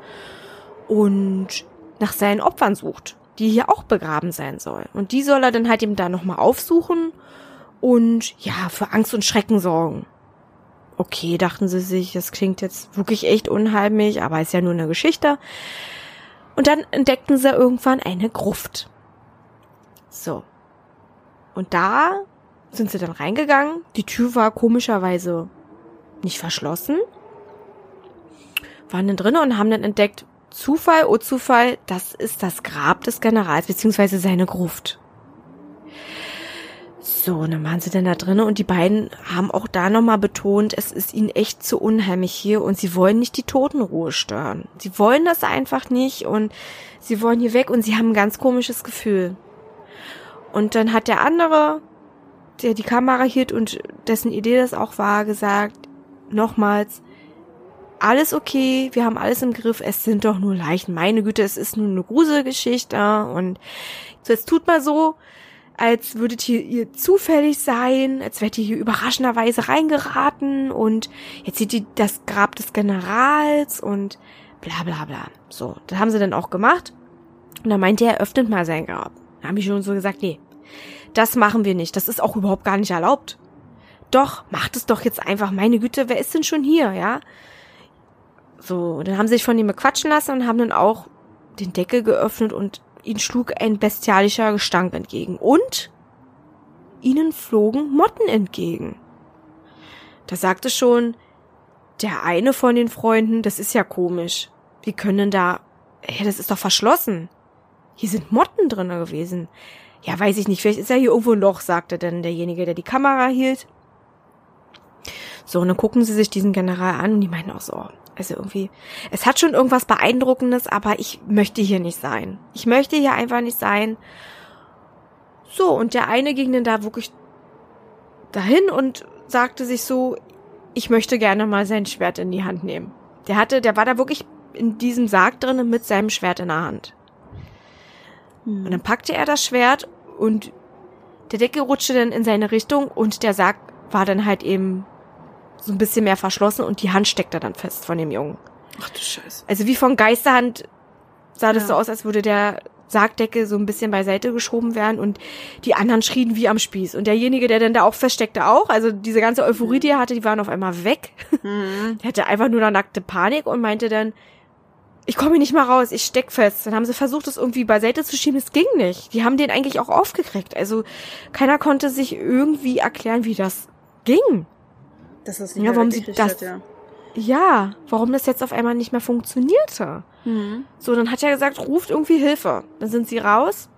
und nach seinen Opfern sucht, die hier auch begraben sein soll. Und die soll er dann halt eben da nochmal aufsuchen und ja, für Angst und Schrecken sorgen. Okay, dachten sie sich, das klingt jetzt wirklich echt unheimlich, aber ist ja nur eine Geschichte. Und dann entdeckten sie irgendwann eine Gruft. So. Und da sind sie dann reingegangen. Die Tür war komischerweise nicht verschlossen. Waren dann drinnen und haben dann entdeckt, Zufall, oh Zufall, das ist das Grab des Generals, beziehungsweise seine Gruft. So, und dann waren sie dann da drinnen und die beiden haben auch da nochmal betont, es ist ihnen echt zu unheimlich hier und sie wollen nicht die Totenruhe stören. Sie wollen das einfach nicht und sie wollen hier weg und sie haben ein ganz komisches Gefühl. Und dann hat der andere, der die Kamera hielt und dessen Idee das auch war, gesagt, nochmals, alles okay, wir haben alles im Griff, es sind doch nur Leichen. Meine Güte, es ist nur eine Gruselgeschichte und so, jetzt tut mal so, als würdet ihr ihr zufällig sein, als wärt ihr hier überraschenderweise reingeraten und jetzt sieht ihr das Grab des Generals und bla bla bla. So, das haben sie dann auch gemacht. Und dann meinte er, öffnet mal sein Grab. Da haben die schon so gesagt, nee, das machen wir nicht. Das ist auch überhaupt gar nicht erlaubt. Doch, macht es doch jetzt einfach. Meine Güte, wer ist denn schon hier, ja? So, dann haben sie sich von ihm bequatschen lassen und haben dann auch den Deckel geöffnet und ihnen schlug ein bestialischer Gestank entgegen. Und ihnen flogen Motten entgegen. Da sagte schon der eine von den Freunden, das ist ja komisch. Wie können da, ey, das ist doch verschlossen. Hier sind Motten drinne gewesen. Ja, weiß ich nicht, vielleicht ist ja hier irgendwo ein Loch, sagte dann derjenige, der die Kamera hielt. So, und dann gucken sie sich diesen General an und die meinen auch so, also irgendwie, es hat schon irgendwas Beeindruckendes, aber ich möchte hier nicht sein. Ich möchte hier einfach nicht sein. So, und der eine ging dann da wirklich dahin und sagte sich so, ich möchte gerne mal sein Schwert in die Hand nehmen. Der hatte, der war da wirklich in diesem Sarg drinnen mit seinem Schwert in der Hand. Hm. Und dann packte er das Schwert und der Deckel rutschte dann in seine Richtung und der Sarg war dann halt eben so ein bisschen mehr verschlossen und die Hand steckte dann fest von dem Jungen. Ach du Scheiße. Also wie von Geisterhand sah das ja. so aus, als würde der Sargdecke so ein bisschen beiseite geschoben werden und die anderen schrien wie am Spieß. Und derjenige, der dann da auch feststeckte, auch. Also diese ganze Euphorie, die er hatte, die waren auf einmal weg. Mhm. *laughs* Der hatte einfach nur eine nackte Panik und meinte dann, ich komme nicht mal raus, ich steck fest. Dann haben sie versucht, das irgendwie beiseite zu schieben, es ging nicht. Die haben den eigentlich auch aufgekriegt. Also keiner konnte sich irgendwie erklären, wie das ging. Das ist nicht ja, warum sie das, ja. ja, warum das jetzt auf einmal nicht mehr funktionierte. Mhm. So, dann hat er gesagt, ruft irgendwie Hilfe. Dann sind sie raus.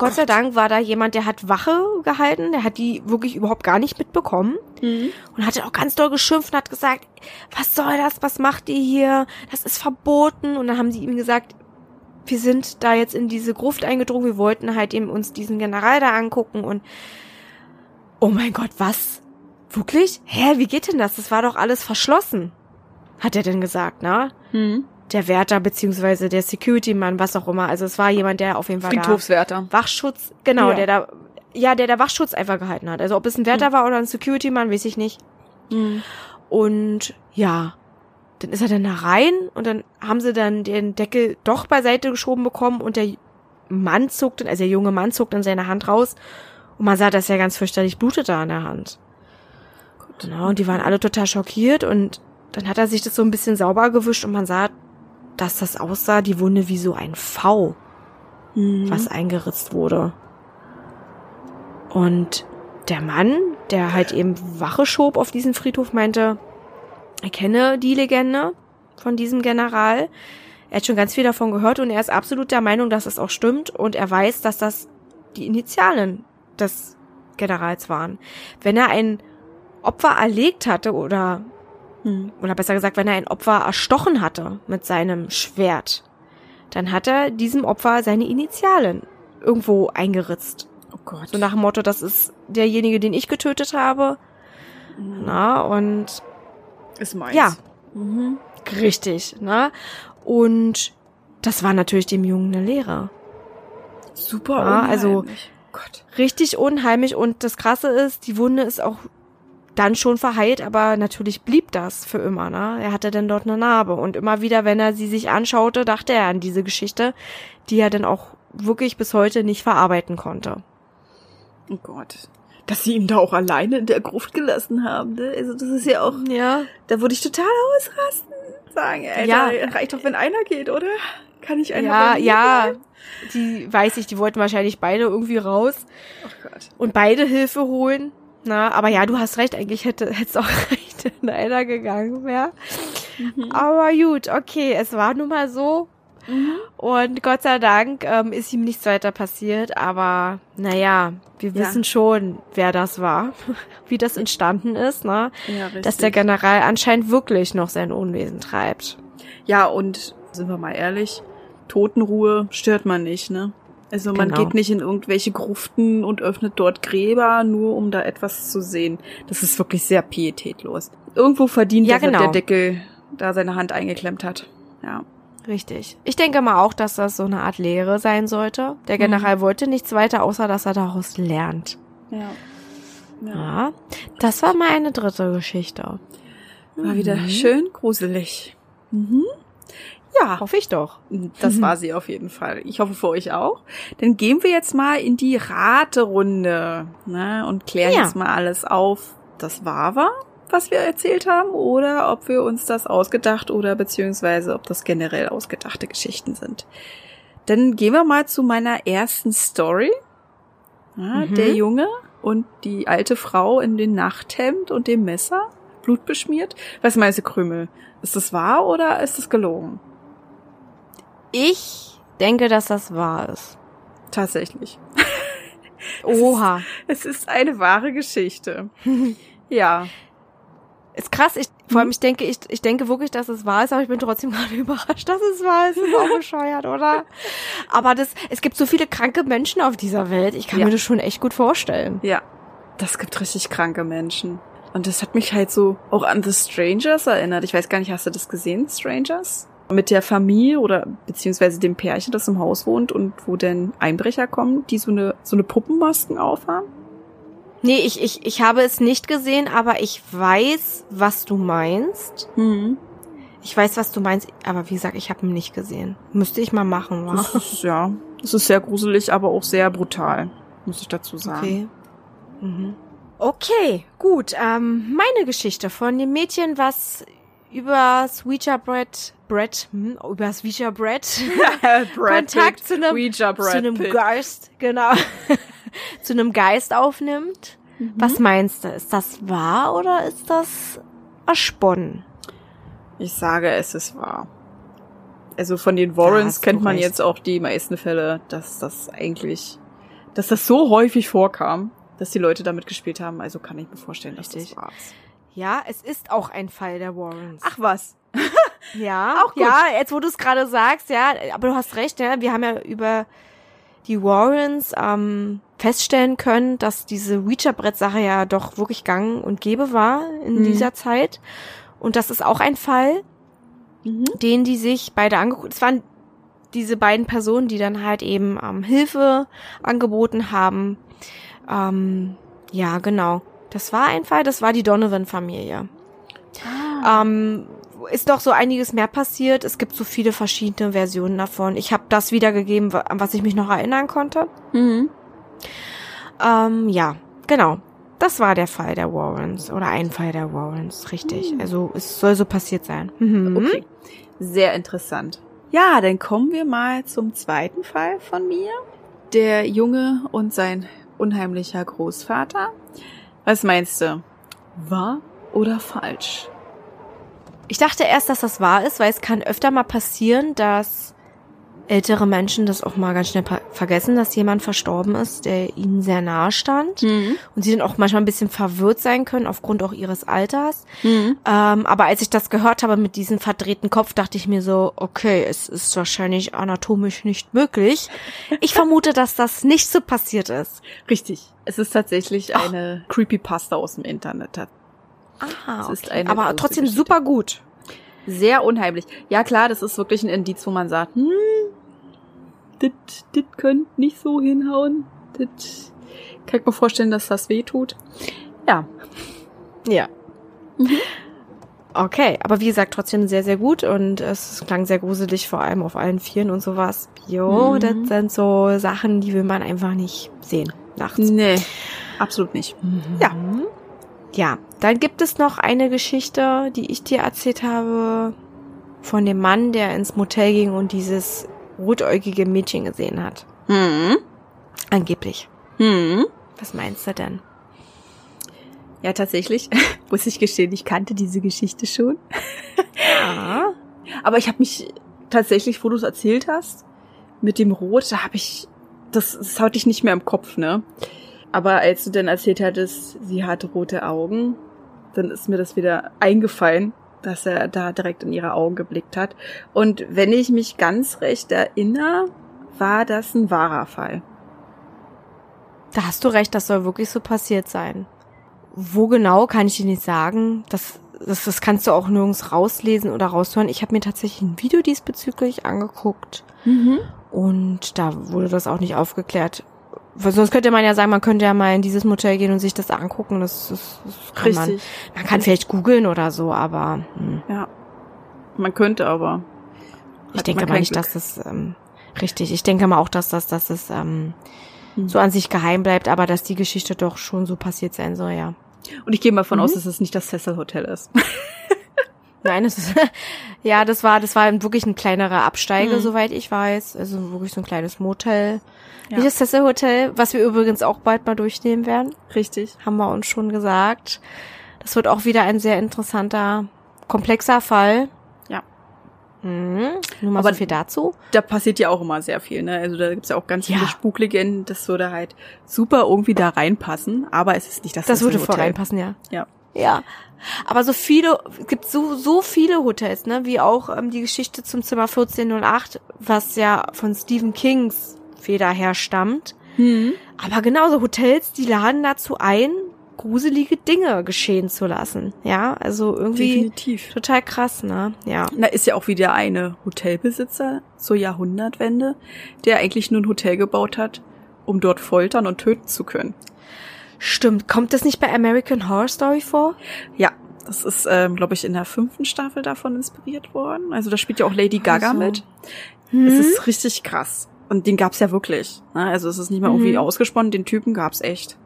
Gott, Gott sei Dank war da jemand, der hat Wache gehalten, der hat die wirklich überhaupt gar nicht mitbekommen mhm. und hatte auch ganz doll geschimpft und hat gesagt, was soll das, was macht ihr hier, das ist verboten und dann haben sie ihm gesagt, wir sind da jetzt in diese Gruft eingedrungen, wir wollten halt eben uns diesen General da angucken und oh mein Gott, was? Wirklich? Hä, wie geht denn das? Das war doch alles verschlossen. Hat er denn gesagt, ne? Hm. Der Wärter beziehungsweise der Security-Mann, was auch immer. Also es war jemand, der auf jeden Fall Friedhofswärter. Da Wachschutz, genau, ja. der da, ja, der da Wachschutz einfach gehalten hat. Also ob es ein Wärter hm. war oder ein Security-Mann, weiß ich nicht. Hm. Und ja, dann ist er dann da rein und dann haben sie dann den Deckel doch beiseite geschoben bekommen und der Mann zuckt, also der junge Mann zuckt dann seine Hand raus und man sah, dass er ganz fürchterlich blutete an der Hand. Genau, und die waren alle total schockiert und dann hat er sich das so ein bisschen sauber gewischt und man sah, dass das aussah, die Wunde wie so ein V, mhm. was eingeritzt wurde. Und der Mann, der halt eben Wache schob auf diesen Friedhof, meinte, er kenne die Legende von diesem General. Er hat schon ganz viel davon gehört und er ist absolut der Meinung, dass es auch stimmt und er weiß, dass das die Initialen des Generals waren. Wenn er ein Opfer erlegt hatte oder, hm, oder besser gesagt, wenn er ein Opfer erstochen hatte mit seinem Schwert, dann hat er diesem Opfer seine Initialen irgendwo eingeritzt. Oh Gott. So nach dem Motto, das ist derjenige, den ich getötet habe. Mhm. Na, und. Ist meins. Ja. Mhm. Richtig, ne? Und das war natürlich dem Jungen eine Lehre. Super, ja, also Gott. richtig unheimlich und das Krasse ist, die Wunde ist auch dann schon verheilt, aber natürlich blieb das für immer, ne? Er hatte dann dort eine Narbe und immer wieder, wenn er sie sich anschaute, dachte er an diese Geschichte, die er dann auch wirklich bis heute nicht verarbeiten konnte. Oh Gott. Dass sie ihn da auch alleine in der Gruft gelassen haben, ne? Also das ist ja auch. Ja. Da würde ich total ausrasten. Sagen, ey, ja. reicht doch, wenn einer geht, oder? Kann ich einfach. Ja, ja. Die weiß ich, die wollten wahrscheinlich beide irgendwie raus. Oh Gott. Und beide Hilfe holen. Na, aber ja, du hast recht, eigentlich hätte es auch *laughs* recht, wenn einer gegangen wäre. Mhm. Aber gut, okay, es war nun mal so. Mhm. Und Gott sei Dank ähm, ist ihm nichts weiter passiert, aber naja, wir ja. wissen schon, wer das war, *laughs* wie das entstanden ist, ne? Ja, richtig. Dass der General anscheinend wirklich noch sein Unwesen treibt. Ja, und sind wir mal ehrlich, Totenruhe stört man nicht, ne? Also man genau. geht nicht in irgendwelche Gruften und öffnet dort Gräber, nur um da etwas zu sehen. Das ist wirklich sehr pietätlos. Irgendwo verdient, ja, genau. der Deckel da seine Hand eingeklemmt hat. Ja. Richtig. Ich denke mal auch, dass das so eine Art Lehre sein sollte. Der Mhm. General wollte nichts weiter, außer dass er daraus lernt. Ja. Ja. Das war meine dritte Geschichte. War wieder schön gruselig. Mhm. Ja, Hoffe ich doch. das *laughs* war sie auf jeden Fall. Ich hoffe für euch auch. Dann gehen wir jetzt mal in die Raterunde ne, und klären Ja. jetzt mal alles auf. Das war war, was wir erzählt haben, oder ob wir uns das ausgedacht oder beziehungsweise ob das generell ausgedachte Geschichten sind. Dann gehen wir mal zu meiner ersten Story. Ja, Mhm. Der Junge und die alte Frau in dem Nachthemd und dem Messer, blutbeschmiert. Was meinst du, Krümel? Ist das wahr oder ist das gelogen? Ich denke, dass das wahr ist. Tatsächlich. *laughs* Oha. Es ist eine wahre Geschichte. *laughs* ja. Ist krass. Ich, vor allem, ich denke, ich, ich denke wirklich, dass es wahr ist, aber ich bin trotzdem *laughs* gerade überrascht, dass es wahr ist. Ist auch bescheuert, oder? Aber das, es gibt so viele kranke Menschen auf dieser Welt. Ich kann Ja. mir das schon echt gut vorstellen. Ja. Das gibt richtig kranke Menschen. Und das hat mich halt so auch an The Strangers erinnert. Ich weiß gar nicht, hast du das gesehen, Strangers? Mit der Familie oder beziehungsweise dem Pärchen, das im Haus wohnt und wo denn Einbrecher kommen, die so eine, so eine Puppenmasken aufhaben? Nee, ich, ich, ich habe es nicht gesehen, aber ich weiß, was du meinst. Hm. Ich weiß, was du meinst, aber wie gesagt, ich habe ihn nicht gesehen. Müsste ich mal machen, wa? Das ist, ja, das ist sehr gruselig, aber auch sehr brutal, muss ich dazu sagen. Okay. Mhm. Okay, gut. Ähm, meine Geschichte von dem Mädchen, was über Ouija Bread, Bread, hm, über Ouija Bread *laughs* Kontakt zu einem, Ouija zu einem. Geist, genau, *laughs* zu einem Geist aufnimmt. Mhm. Was meinst du? Ist das wahr oder ist das ersponnen? Ich sage, es ist wahr. Also von den Warrens kennt man recht. jetzt auch die meisten Fälle, dass das eigentlich, dass das so häufig vorkam, dass die Leute damit gespielt haben. Also kann ich mir vorstellen, dass Richtig. das wahr ist. Ja, es ist auch ein Fall der Warrens. Ach was. Ja, *laughs* Auch gut. ja, jetzt wo du es gerade sagst, ja, aber du hast recht, ja, wir haben ja über die Warrens ähm, feststellen können, dass diese Ouija-Brett-Sache ja doch wirklich gang und gäbe war in Mhm. dieser Zeit. Und das ist auch ein Fall, Mhm. den die sich beide angeguckt, es waren diese beiden Personen, die dann halt eben ähm, Hilfe angeboten haben. Ähm, ja, genau. Das war ein Fall, das war die Donovan-Familie. Ah. Ähm, ist doch so einiges mehr passiert. Es gibt so viele verschiedene Versionen davon. Ich habe das wiedergegeben, an was ich mich noch erinnern konnte. Mhm. Ähm, ja, genau. Das war der Fall der Warrens oder ein Fall der Warrens, richtig. Also es soll so passiert sein. Mhm. Okay. Sehr interessant. Ja, dann kommen wir mal zum zweiten Fall von mir. Der Junge und sein unheimlicher Großvater. Was meinst du? Wahr oder falsch? Ich dachte erst, dass das wahr ist, weil es kann öfter mal passieren, dass ältere Menschen das auch mal ganz schnell vergessen, dass jemand verstorben ist, der ihnen sehr nahe stand. Mhm. Und sie dann auch manchmal ein bisschen verwirrt sein können, aufgrund auch ihres Alters. Mhm. Ähm, aber als ich das gehört habe mit diesem verdrehten Kopf, dachte ich mir so, okay, es ist wahrscheinlich anatomisch nicht möglich. Ich vermute, dass das nicht so passiert ist. Richtig. Es ist tatsächlich eine Creepypasta aus dem Internet. Ah, okay. aber trotzdem Geschichte. super gut. Sehr unheimlich. Ja klar, das ist wirklich ein Indiz, wo man sagt, hm, das könnte nicht so hinhauen. Das kann ich mir vorstellen, dass das weh tut. Ja. Ja. Okay, aber wie gesagt, trotzdem sehr, sehr gut und es klang sehr gruselig, vor allem auf allen Vieren und sowas. Jo, Mhm. das sind so Sachen, die will man einfach nicht sehen nachts. Nee, absolut nicht. Ja. Ja, dann gibt es noch eine Geschichte, die ich dir erzählt habe von dem Mann, der ins Motel ging und dieses rotäugige Mädchen gesehen hat. Hm. Angeblich. Hm. Was meinst du denn? Ja, tatsächlich, *laughs* muss ich gestehen, ich kannte diese Geschichte schon. Ja. Aber ich habe mich tatsächlich, wo du es erzählt hast, mit dem Rot, da habe ich, das, das hatte ich nicht mehr im Kopf, ne? Aber als du dann erzählt hattest, sie hatte rote Augen, dann ist mir das wieder eingefallen, dass er da direkt in ihre Augen geblickt hat. Und wenn ich mich ganz recht erinnere, war das ein wahrer Fall. Da hast du recht, das soll wirklich so passiert sein. Wo genau, kann ich dir nicht sagen. Das das, das kannst du auch nirgends rauslesen oder raushören. Ich habe mir tatsächlich ein Video diesbezüglich angeguckt Mhm. und da wurde das auch nicht aufgeklärt. Sonst könnte man ja sagen, man könnte ja mal in dieses Motel gehen und sich das angucken. Das, das, das kann man. Richtig. Man kann vielleicht googeln oder so, aber hm. Ja. Man könnte aber. ich denke man mal nicht, Glück. dass das ähm, richtig. Ich denke mal auch, dass das, dass das ähm, Hm. so an sich geheim bleibt, aber dass die Geschichte doch schon so passiert sein soll, ja. Und ich gehe mal von Mhm. aus, dass es nicht das Cecil Hotel ist. *laughs* Nein, es ist, *laughs* ja, das war, das war wirklich ein kleinerer Absteige, Mhm. soweit ich weiß. Also wirklich so ein kleines Motel. Ja. Wie das Cecil Hotel, was wir übrigens auch bald mal durchnehmen werden, Richtig. haben wir uns schon gesagt. Das wird auch wieder ein sehr interessanter, komplexer Fall. Ja. Mhm. Nur mal Aber so viel dazu. Da passiert ja auch immer sehr viel, ne? Also da gibt's ja auch ganz Ja. viele Spuklegenden, das würde halt super irgendwie da reinpassen, aber es ist nicht das Das würde voll reinpassen, ja. Ja. Ja. Aber so viele, es gibt so, so viele Hotels, ne, wie auch ähm, die Geschichte zum Zimmer 1408, was ja von Stephen Kings Feder herstammt. Hm. Aber genauso Hotels, die laden dazu ein, gruselige Dinge geschehen zu lassen. Ja, also irgendwie Definitiv. total krass, ne? Ja. Da ist ja auch wieder eine Hotelbesitzer zur Jahrhundertwende, der eigentlich nur ein Hotel gebaut hat, um dort foltern und töten zu können. Stimmt. Kommt das nicht bei American Horror Story vor? Ja, das ist, ähm, glaube ich, in der fünften Staffel davon inspiriert worden. Also da spielt ja auch Lady Gaga so. mit. Hm? Es ist richtig krass. Und den gab's ja wirklich. Ne? Also es ist nicht mal irgendwie Mhm. ausgesponnen, den Typen gab's echt.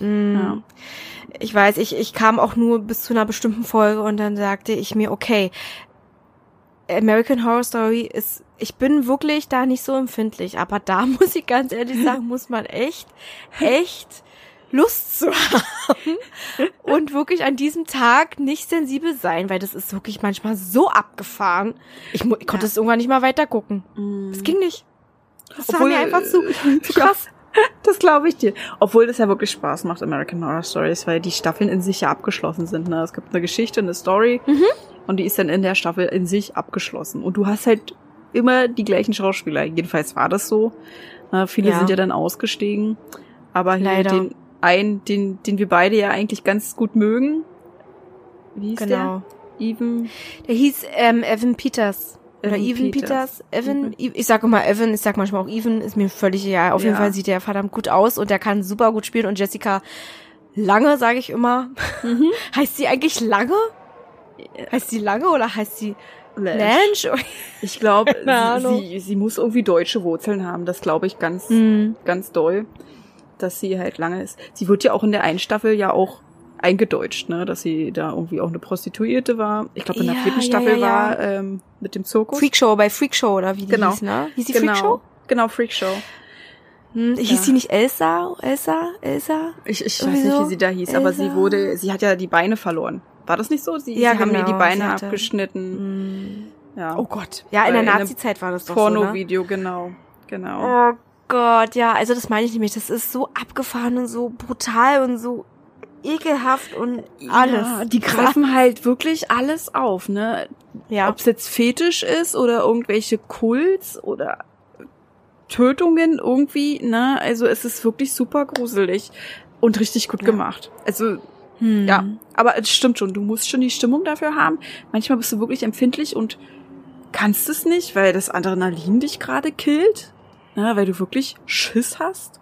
Mm. Ja. Ich weiß, ich, ich kam auch nur bis zu einer bestimmten Folge und dann sagte ich mir, okay, American Horror Story ist, ich bin wirklich da nicht so empfindlich, aber da *laughs* muss ich ganz ehrlich sagen, muss man echt, echt Lust zu haben und wirklich an diesem Tag nicht sensibel sein, weil das ist wirklich manchmal so abgefahren. Ich, ich konnte Ja. es irgendwann nicht mal weiter gucken. Es ging nicht. Das war Obwohl, mir einfach zu, äh, zu krass. *laughs* Das glaube ich dir. Obwohl das ja wirklich Spaß macht, American Horror Stories, weil die Staffeln in sich ja abgeschlossen sind. Ne? Es gibt eine Geschichte, eine Story Mhm. und die ist dann in der Staffel in sich abgeschlossen. Und du hast halt immer die gleichen Schauspieler. Jedenfalls war das so. Na, viele Ja. sind ja dann ausgestiegen. Aber hier Leider. den einen, den, den wir beide ja eigentlich ganz gut mögen. Wie hieß Genau. der? Even. Der hieß ähm, Evan Peters. Oder Evan Peters. Peters. Evan, Mhm. I- ich sage immer Evan, ich sag manchmal auch Evan, ist mir völlig egal. Auf jeden Ja. Fall sieht der verdammt gut aus und der kann super gut spielen. Und Jessica Lange, sage ich immer. Mhm. *laughs* heißt sie eigentlich Lange? Heißt sie Lange oder heißt sie Lange? Ich glaube, *laughs* Ahnung. sie, sie muss irgendwie deutsche Wurzeln haben. Das glaube ich ganz, Hm. ganz doll, dass sie halt lange ist. Sie wird ja auch in der einen Staffel ja auch eingedeutscht, ne, dass sie da irgendwie auch eine Prostituierte war. Ich glaube, in der Ja, vierten Staffel ja, ja. war ähm, mit dem Zirkus. Freakshow, bei Freakshow oder wie die Genau. hieß, ne? Hieß die genau, Freakshow? genau, Freakshow. Hm, hieß Ja. die nicht Elsa? Elsa? Elsa? Ich, ich weiß nicht, wie sie da hieß, aber sie Elsa. wurde, sie hat ja die Beine verloren. War das nicht so? Sie, Ja, sie haben ihr genau, die Beine sie hatte- abgeschnitten. Hm. Ja. Oh Gott. Ja, in der Nazi-Zeit war das doch so, ne? Porno-Video, genau. Genau. Oh Gott, ja, also das meine ich nämlich. Das ist so abgefahren und so brutal und so ekelhaft und alles. Ja, die greifen halt wirklich alles auf, ne? Ja. Ob es jetzt Fetisch ist oder irgendwelche Kults oder Tötungen irgendwie, ne? Also es ist wirklich super gruselig und richtig gut Ja. gemacht. Also Hm. ja, aber es stimmt schon, du musst schon die Stimmung dafür haben. Manchmal bist du wirklich empfindlich und kannst es nicht, weil das Adrenalin dich gerade killt, ne? weil du wirklich Schiss hast.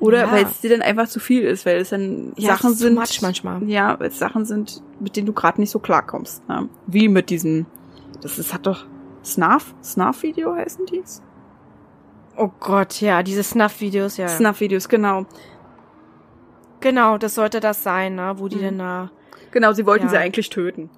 Oder Ja. weil es dir dann einfach zu viel ist, weil es dann Ja, Sachen sind. manchmal. Ja, weil es Sachen sind, mit denen du gerade nicht so klarkommst. Ne? Wie mit diesem, das ist, hat doch Snuff, Snuff-Video heißen die's? Oh Gott, ja, diese Snuff-Videos, ja. Snuff-Videos, genau. Genau, das sollte das sein, ne? Wo die Mhm. denn da. Genau, sie wollten Ja. sie eigentlich töten.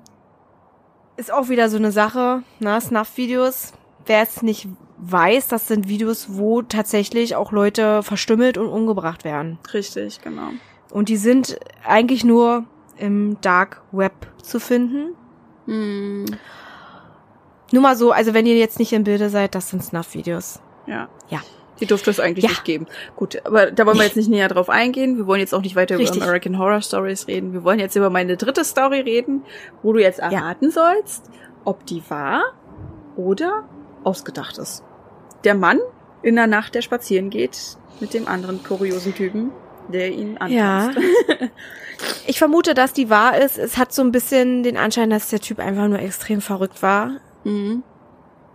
Ist auch wieder so eine Sache, ne? Snuff-Videos. Wer es nicht weiß, das sind Videos, wo tatsächlich auch Leute verstümmelt und umgebracht werden. Richtig, genau. Und die sind eigentlich nur im Dark Web zu finden. Hm. Nur mal so, also wenn ihr jetzt nicht im Bilde seid, das sind Snuff-Videos. Ja. Ja. Die durfte es eigentlich Ja. nicht geben. Gut, aber da wollen wir jetzt nicht näher drauf eingehen. Wir wollen jetzt auch nicht weiter Richtig. über American Horror Stories reden. Wir wollen jetzt über meine dritte Story reden, wo du jetzt erraten sollst, ob die wahr oder ausgedacht ist. Der Mann in der Nacht, der spazieren geht mit dem anderen kuriosen Typen. der ihn anpasst. Ja. *laughs* Ich vermute, dass die wahr ist. Es hat so ein bisschen den Anschein, dass der Typ einfach nur extrem verrückt war. Mhm.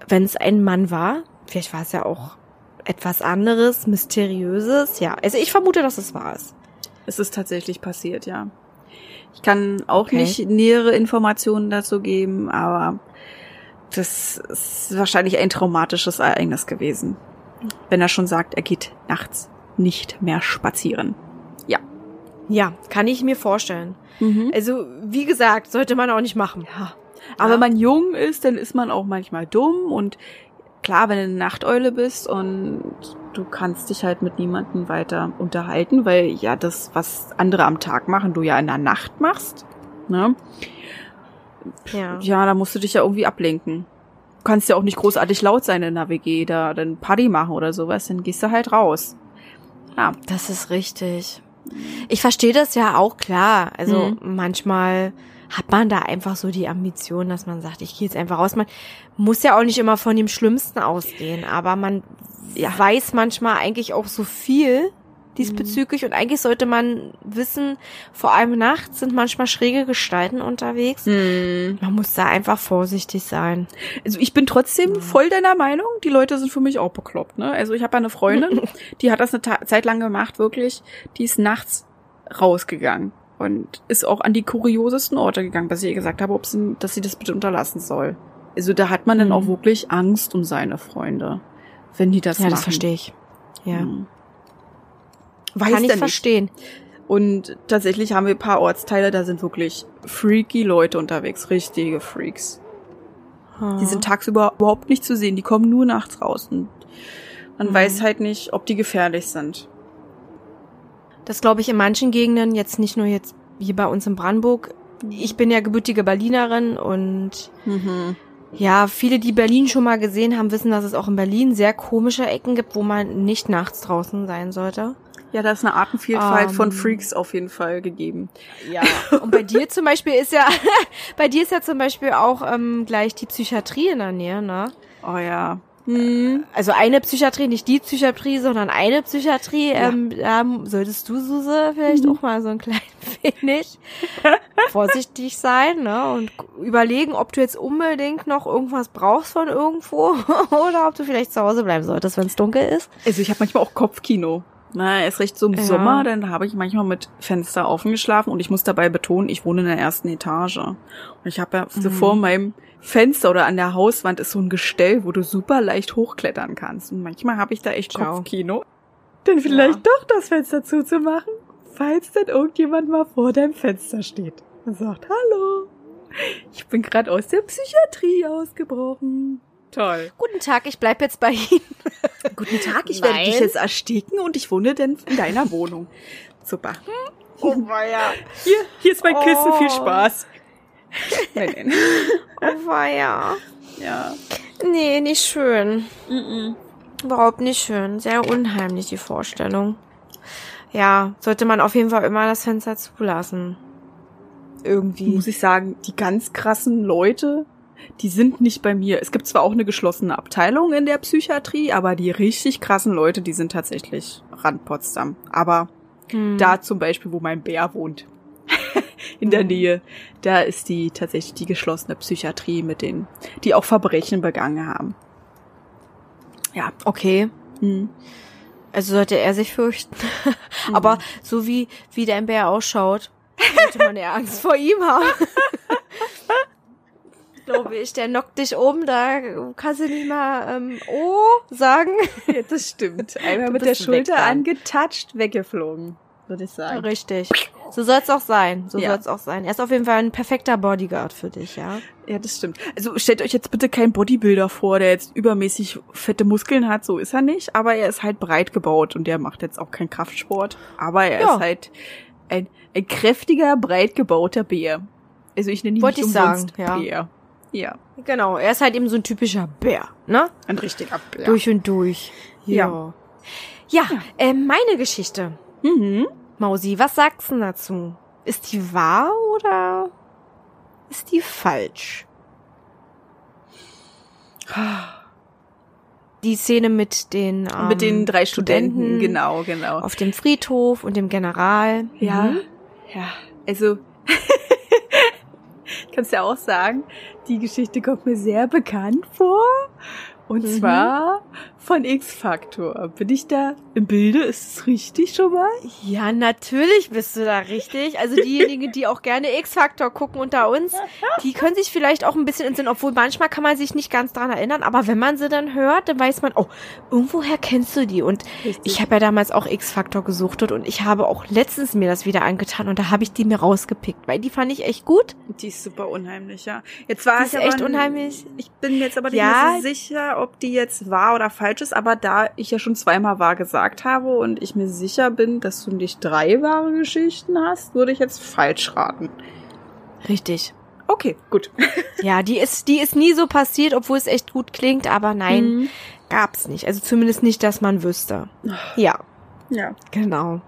Wenn es ein Mann war. Vielleicht war es ja auch etwas anderes, mysteriöses. Ja, also ich vermute, dass es wahr ist. Es ist tatsächlich passiert, ja. Ich kann auch Okay. nicht nähere Informationen dazu geben, aber das ist wahrscheinlich ein traumatisches Ereignis gewesen. Wenn er schon sagt, er geht nachts nicht mehr spazieren. Ja. Ja, kann ich mir vorstellen. Mhm. Also, wie gesagt, sollte man auch nicht machen. Ja. Aber wenn man jung ist, dann ist man auch manchmal dumm und klar, wenn du eine Nachteule bist und du kannst dich halt mit niemandem weiter unterhalten, weil ja das, was andere am Tag machen, du ja in der Nacht machst. Ne? Ja. Ja, da musst du dich ja irgendwie ablenken. Du kannst ja auch nicht großartig laut sein in der WG, da dann Party machen oder sowas, dann gehst du halt raus. Ja. Das ist richtig. Ich verstehe das ja auch klar. Also Mhm. manchmal hat man da einfach so die Ambition, dass man sagt, ich gehe jetzt einfach raus. Man muss ja auch nicht immer von dem Schlimmsten ausgehen, aber man Ja. weiß manchmal eigentlich auch so viel diesbezüglich und eigentlich sollte man wissen, vor allem nachts sind manchmal schräge Gestalten unterwegs. Mhm. Man muss da einfach vorsichtig sein. Also ich bin trotzdem voll deiner Meinung. Die Leute sind für mich auch bekloppt. Ne? Also ich habe eine Freundin, *laughs* die hat das eine Ta Zeit lang gemacht, wirklich. Die ist nachts rausgegangen und ist auch an die kuriosesten Orte gegangen, bis ich ihr gesagt habe, ob sie, dass sie das bitte unterlassen soll. Also da hat man dann Mhm. auch wirklich Angst um seine Freunde, wenn die das ja, machen. das verstehe ich. Ja. Mhm. Weiß Kann ich nicht. verstehen. Und tatsächlich haben wir ein paar Ortsteile, da sind wirklich freaky Leute unterwegs, richtige Freaks. Die sind tagsüber überhaupt nicht zu sehen, die kommen nur nachts raus und man Mhm. weiß halt nicht, ob die gefährlich sind. Das glaube ich in manchen Gegenden, jetzt nicht nur jetzt hier bei uns in Brandenburg. Ich bin ja gebürtige Berlinerin und ja, viele, die Berlin schon mal gesehen haben, wissen, dass es auch in Berlin sehr komische Ecken gibt, wo man nicht nachts draußen sein sollte. Ja, da ist eine Artenvielfalt Ähm. von Freaks auf jeden Fall gegeben. Ja. Und bei dir zum Beispiel ist ja, *laughs* bei dir ist ja zum Beispiel auch ähm, gleich die Psychiatrie in der Nähe, ne? Oh ja. Hm. Also eine Psychiatrie, nicht die Psychiatrie, sondern eine Psychiatrie. Ja. Ähm, da solltest du, Suse, vielleicht auch mal so ein klein *laughs* wenig vorsichtig sein ne? und überlegen, ob du jetzt unbedingt noch irgendwas brauchst von irgendwo *laughs* oder ob du vielleicht zu Hause bleiben solltest, wenn es dunkel ist. Also ich habe manchmal auch Kopfkino. Na, erst recht so im Ja. Sommer, dann habe ich manchmal mit Fenster offen geschlafen und ich muss dabei betonen, ich wohne in der ersten Etage. Und ich habe ja so Mhm. vor meinem Fenster oder an der Hauswand ist so ein Gestell, wo du super leicht hochklettern kannst. Und manchmal habe ich da echt Ciao. Kopfkino. Denn vielleicht doch das Fenster zuzumachen, falls dann irgendjemand mal vor deinem Fenster steht und sagt, hallo, ich bin gerade aus der Psychiatrie ausgebrochen. Toll. Guten Tag, ich bleib jetzt bei Ihnen. *laughs* Guten Tag, ich werde dich jetzt ersticken und ich wohne dann in deiner Wohnung. Super. Oh, weia. Hier, hier ist mein Kissen, viel Oh. Spaß. *laughs* Nein, nein. Oh, weia. Ja. Nee, nicht schön. Überhaupt nicht schön. Sehr unheimlich, die Vorstellung. Ja, sollte man auf jeden Fall immer das Fenster zulassen. Irgendwie. Muss ich sagen, die ganz krassen Leute, die sind nicht bei mir. Es gibt zwar auch eine geschlossene Abteilung in der Psychiatrie, aber die richtig krassen Leute, die sind tatsächlich Rand Potsdam. Aber Hm. da zum Beispiel, wo mein Bär wohnt, *laughs* in der Hm. Nähe, da ist die tatsächlich die geschlossene Psychiatrie mit denen, die auch Verbrechen begangen haben. Ja. Okay. Hm. Also sollte er sich fürchten. *laughs* Aber so wie, wie dein Bär ausschaut, sollte man ja Angst vor ihm haben. *laughs* Glaube ich, der knockt dich um, da kannst du nicht mal ähm, oh sagen. Ja, das stimmt. Einmal mit der Schulter dann. angetatscht, weggeflogen, würde ich sagen. Richtig. So soll's auch sein. So Ja. soll's auch sein. Er ist auf jeden Fall ein perfekter Bodyguard für dich, ja. Ja, das stimmt. Also stellt euch jetzt bitte keinen Bodybuilder vor, der jetzt übermäßig fette Muskeln hat, so ist er nicht, aber er ist halt breit gebaut und der macht jetzt auch keinen Kraftsport, aber er Ja. ist halt ein, ein kräftiger, breit gebauter Bär. Also ich nenne ihn Wollte nicht ich umsonst sagen, ja. Bär. Ja, Genau, er ist halt eben so ein typischer Bär, ne? ein richtiger Bär. Durch und durch. Ja. Ja, äh, meine Geschichte. Mhm. Mausi, was sagst du dazu? Ist die wahr oder ist die falsch? die Szene mit den ähm, Mit den drei Studenten, Studenten genau, genau. auf dem Friedhof und dem General. Ja, Mhm. ja, also *laughs* ich kann es ja auch sagen, die Geschichte kommt mir sehr bekannt vor. Und Mhm. zwar von X-Factor. Bin ich da im Bilde? Ist es richtig schon mal? Ja, natürlich bist du da richtig. Also diejenigen, die auch gerne X-Factor gucken unter uns, die können sich vielleicht auch ein bisschen entsinnen, obwohl manchmal kann man sich nicht ganz dran erinnern, aber wenn man sie dann hört, dann weiß man, oh, irgendwoher kennst du die. Und ich habe ja damals auch X-Factor gesuchtet und ich habe auch letztens mir das wieder angetan und da habe ich die mir rausgepickt, weil die fand ich echt gut. Die ist super unheimlich, ja. Jetzt war Die ich ist echt unheimlich. Ich bin jetzt aber nicht Ja. mehr so sicher, ob die jetzt wahr oder falsch ist, aber da ich ja schon zweimal wahr gesagt habe und ich mir sicher bin, dass du nicht drei wahre Geschichten hast, würde ich jetzt falsch raten. Richtig. Okay, gut. *laughs* Ja, die ist, die ist nie so passiert, obwohl es echt gut klingt, aber nein, Mhm. gab's nicht. Also zumindest nicht, dass man wüsste. Ja, Ja. genau.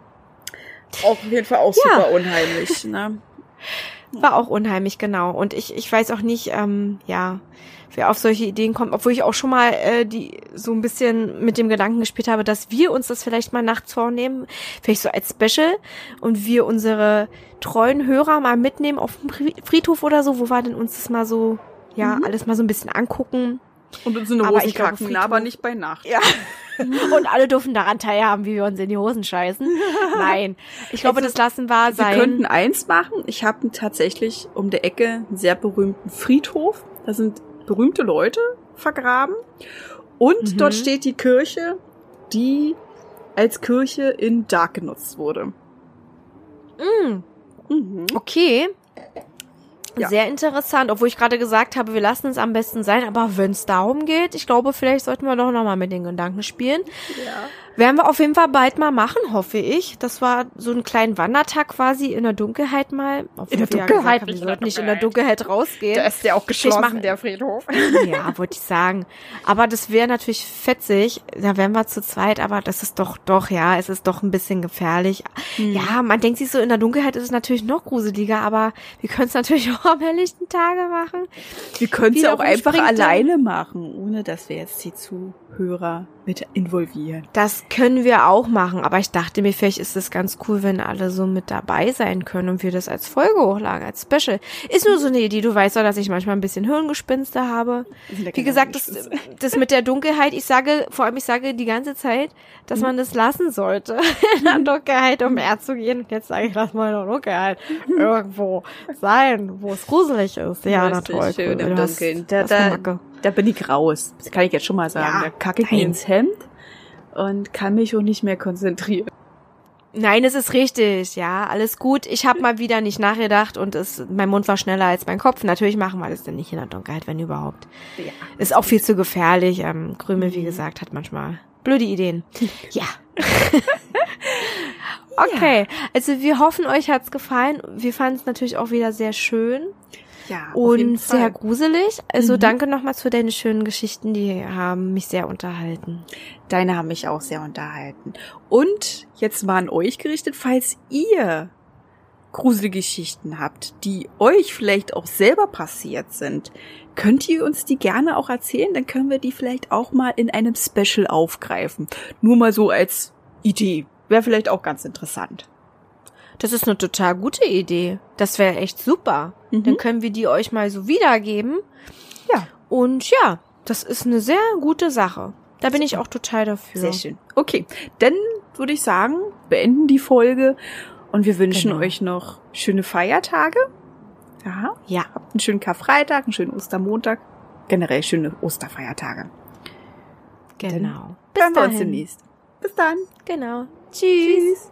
Auf jeden Fall auch Ja. super unheimlich, ne? War auch unheimlich, genau. Und ich, ich weiß auch nicht, ähm, ja, wer auf solche Ideen kommt, obwohl ich auch schon mal äh, die so ein bisschen mit dem Gedanken gespielt habe, dass wir uns das vielleicht mal nachts vornehmen, vielleicht so als Special und wir unsere treuen Hörer mal mitnehmen auf dem Fri- Friedhof oder so, wo wir denn uns das mal so, ja, alles mal so ein bisschen angucken. Und uns in Aber Hosen kacken, Friedhof- aber nicht bei Nacht. Ja. Und alle dürfen daran teilhaben, wie wir uns in die Hosen scheißen. Nein. Ich glaube, Also, das lassen wir Wir sein. könnten eins machen. Ich habe tatsächlich um der Ecke einen sehr berühmten Friedhof. Da sind berühmte Leute vergraben. Und Mhm. dort steht die Kirche, die als Kirche in Dark genutzt wurde. Mm. Mhm. Okay. Ja. Sehr interessant, obwohl ich gerade gesagt habe, wir lassen es am besten sein, aber wenn es darum geht, ich glaube, vielleicht sollten wir doch nochmal mit den Gedanken spielen. Ja. Werden wir auf jeden Fall bald mal machen, hoffe ich. Das war so ein kleinen Wandertag quasi in der Dunkelheit mal. Obwohl In der wir ja Dunkelheit, gesagt wir in der sollten nicht in der Dunkelheit rausgehen. Der ist ja auch geschlossen, machen- der Friedhof. *laughs* Ja, wollte ich sagen. Aber das wäre natürlich fetzig. Da wären wir zu zweit, aber das ist doch, doch, ja, es ist doch ein bisschen gefährlich. Hm. Ja, man denkt sich so, in der Dunkelheit ist es natürlich noch gruseliger, aber wir können es natürlich *laughs* auch am helllichten Tage machen. Wir können es ja auch einfach alleine machen, ohne dass wir jetzt die Zuhörer mit involvieren. Das können wir auch machen, aber ich dachte mir, vielleicht ist es ganz cool, wenn alle so mit dabei sein können und wir das als Folge hochladen, als Special. Ist nur so eine Idee, du weißt doch, dass ich manchmal ein bisschen Hirngespinste habe. Wie gesagt, das, das mit der Dunkelheit, ich sage, vor allem ich sage die ganze Zeit, dass man das lassen sollte, *laughs* in der Dunkelheit umher zu gehen. Und jetzt sage ich, lass mal in der Dunkelheit *laughs* irgendwo sein, wo es gruselig ist. Ja, na Richtig toll. schön im Dunkeln. du Da, da. Da bin ich raus. Das kann ich jetzt schon mal sagen. Ja, da kacke ich mir nein. ins Hemd und kann mich auch nicht mehr konzentrieren. Nein, es ist richtig, ja, alles gut. Ich habe mal wieder nicht nachgedacht und es, mein Mund war schneller als mein Kopf. Natürlich machen wir das denn nicht in der Dunkelheit, wenn überhaupt. Ja. Ist auch viel zu gefährlich. Ähm, Krümel, wie gesagt, hat manchmal blöde Ideen. *laughs* *laughs* Ja. okay, also wir hoffen, euch hat's gefallen. Wir fanden es natürlich auch wieder sehr schön Ja, und sehr gruselig. Also Mhm. danke nochmals für deine schönen Geschichten, die haben mich sehr unterhalten. Deine haben mich auch sehr unterhalten. Und jetzt mal an euch gerichtet, falls ihr gruselige Geschichten habt, die euch vielleicht auch selber passiert sind, könnt ihr uns die gerne auch erzählen, dann können wir die vielleicht auch mal in einem Special aufgreifen. Nur mal so als Idee. Wäre vielleicht auch ganz interessant. Das ist eine total gute Idee. Das wäre echt super. Mhm. Dann können wir die euch mal so wiedergeben. Ja. Und ja, das ist eine sehr gute Sache. Da bin ich auch total dafür. Sehr schön. Okay, dann würde ich sagen, beenden die Folge und wir wünschen Genau. euch noch schöne Feiertage. Ja, Ja, habt einen schönen Karfreitag, einen schönen Ostermontag, generell schöne Osterfeiertage. genau. Bis Hören wir uns demnächst. Bis dann. Genau. Tschüss. Tschüss.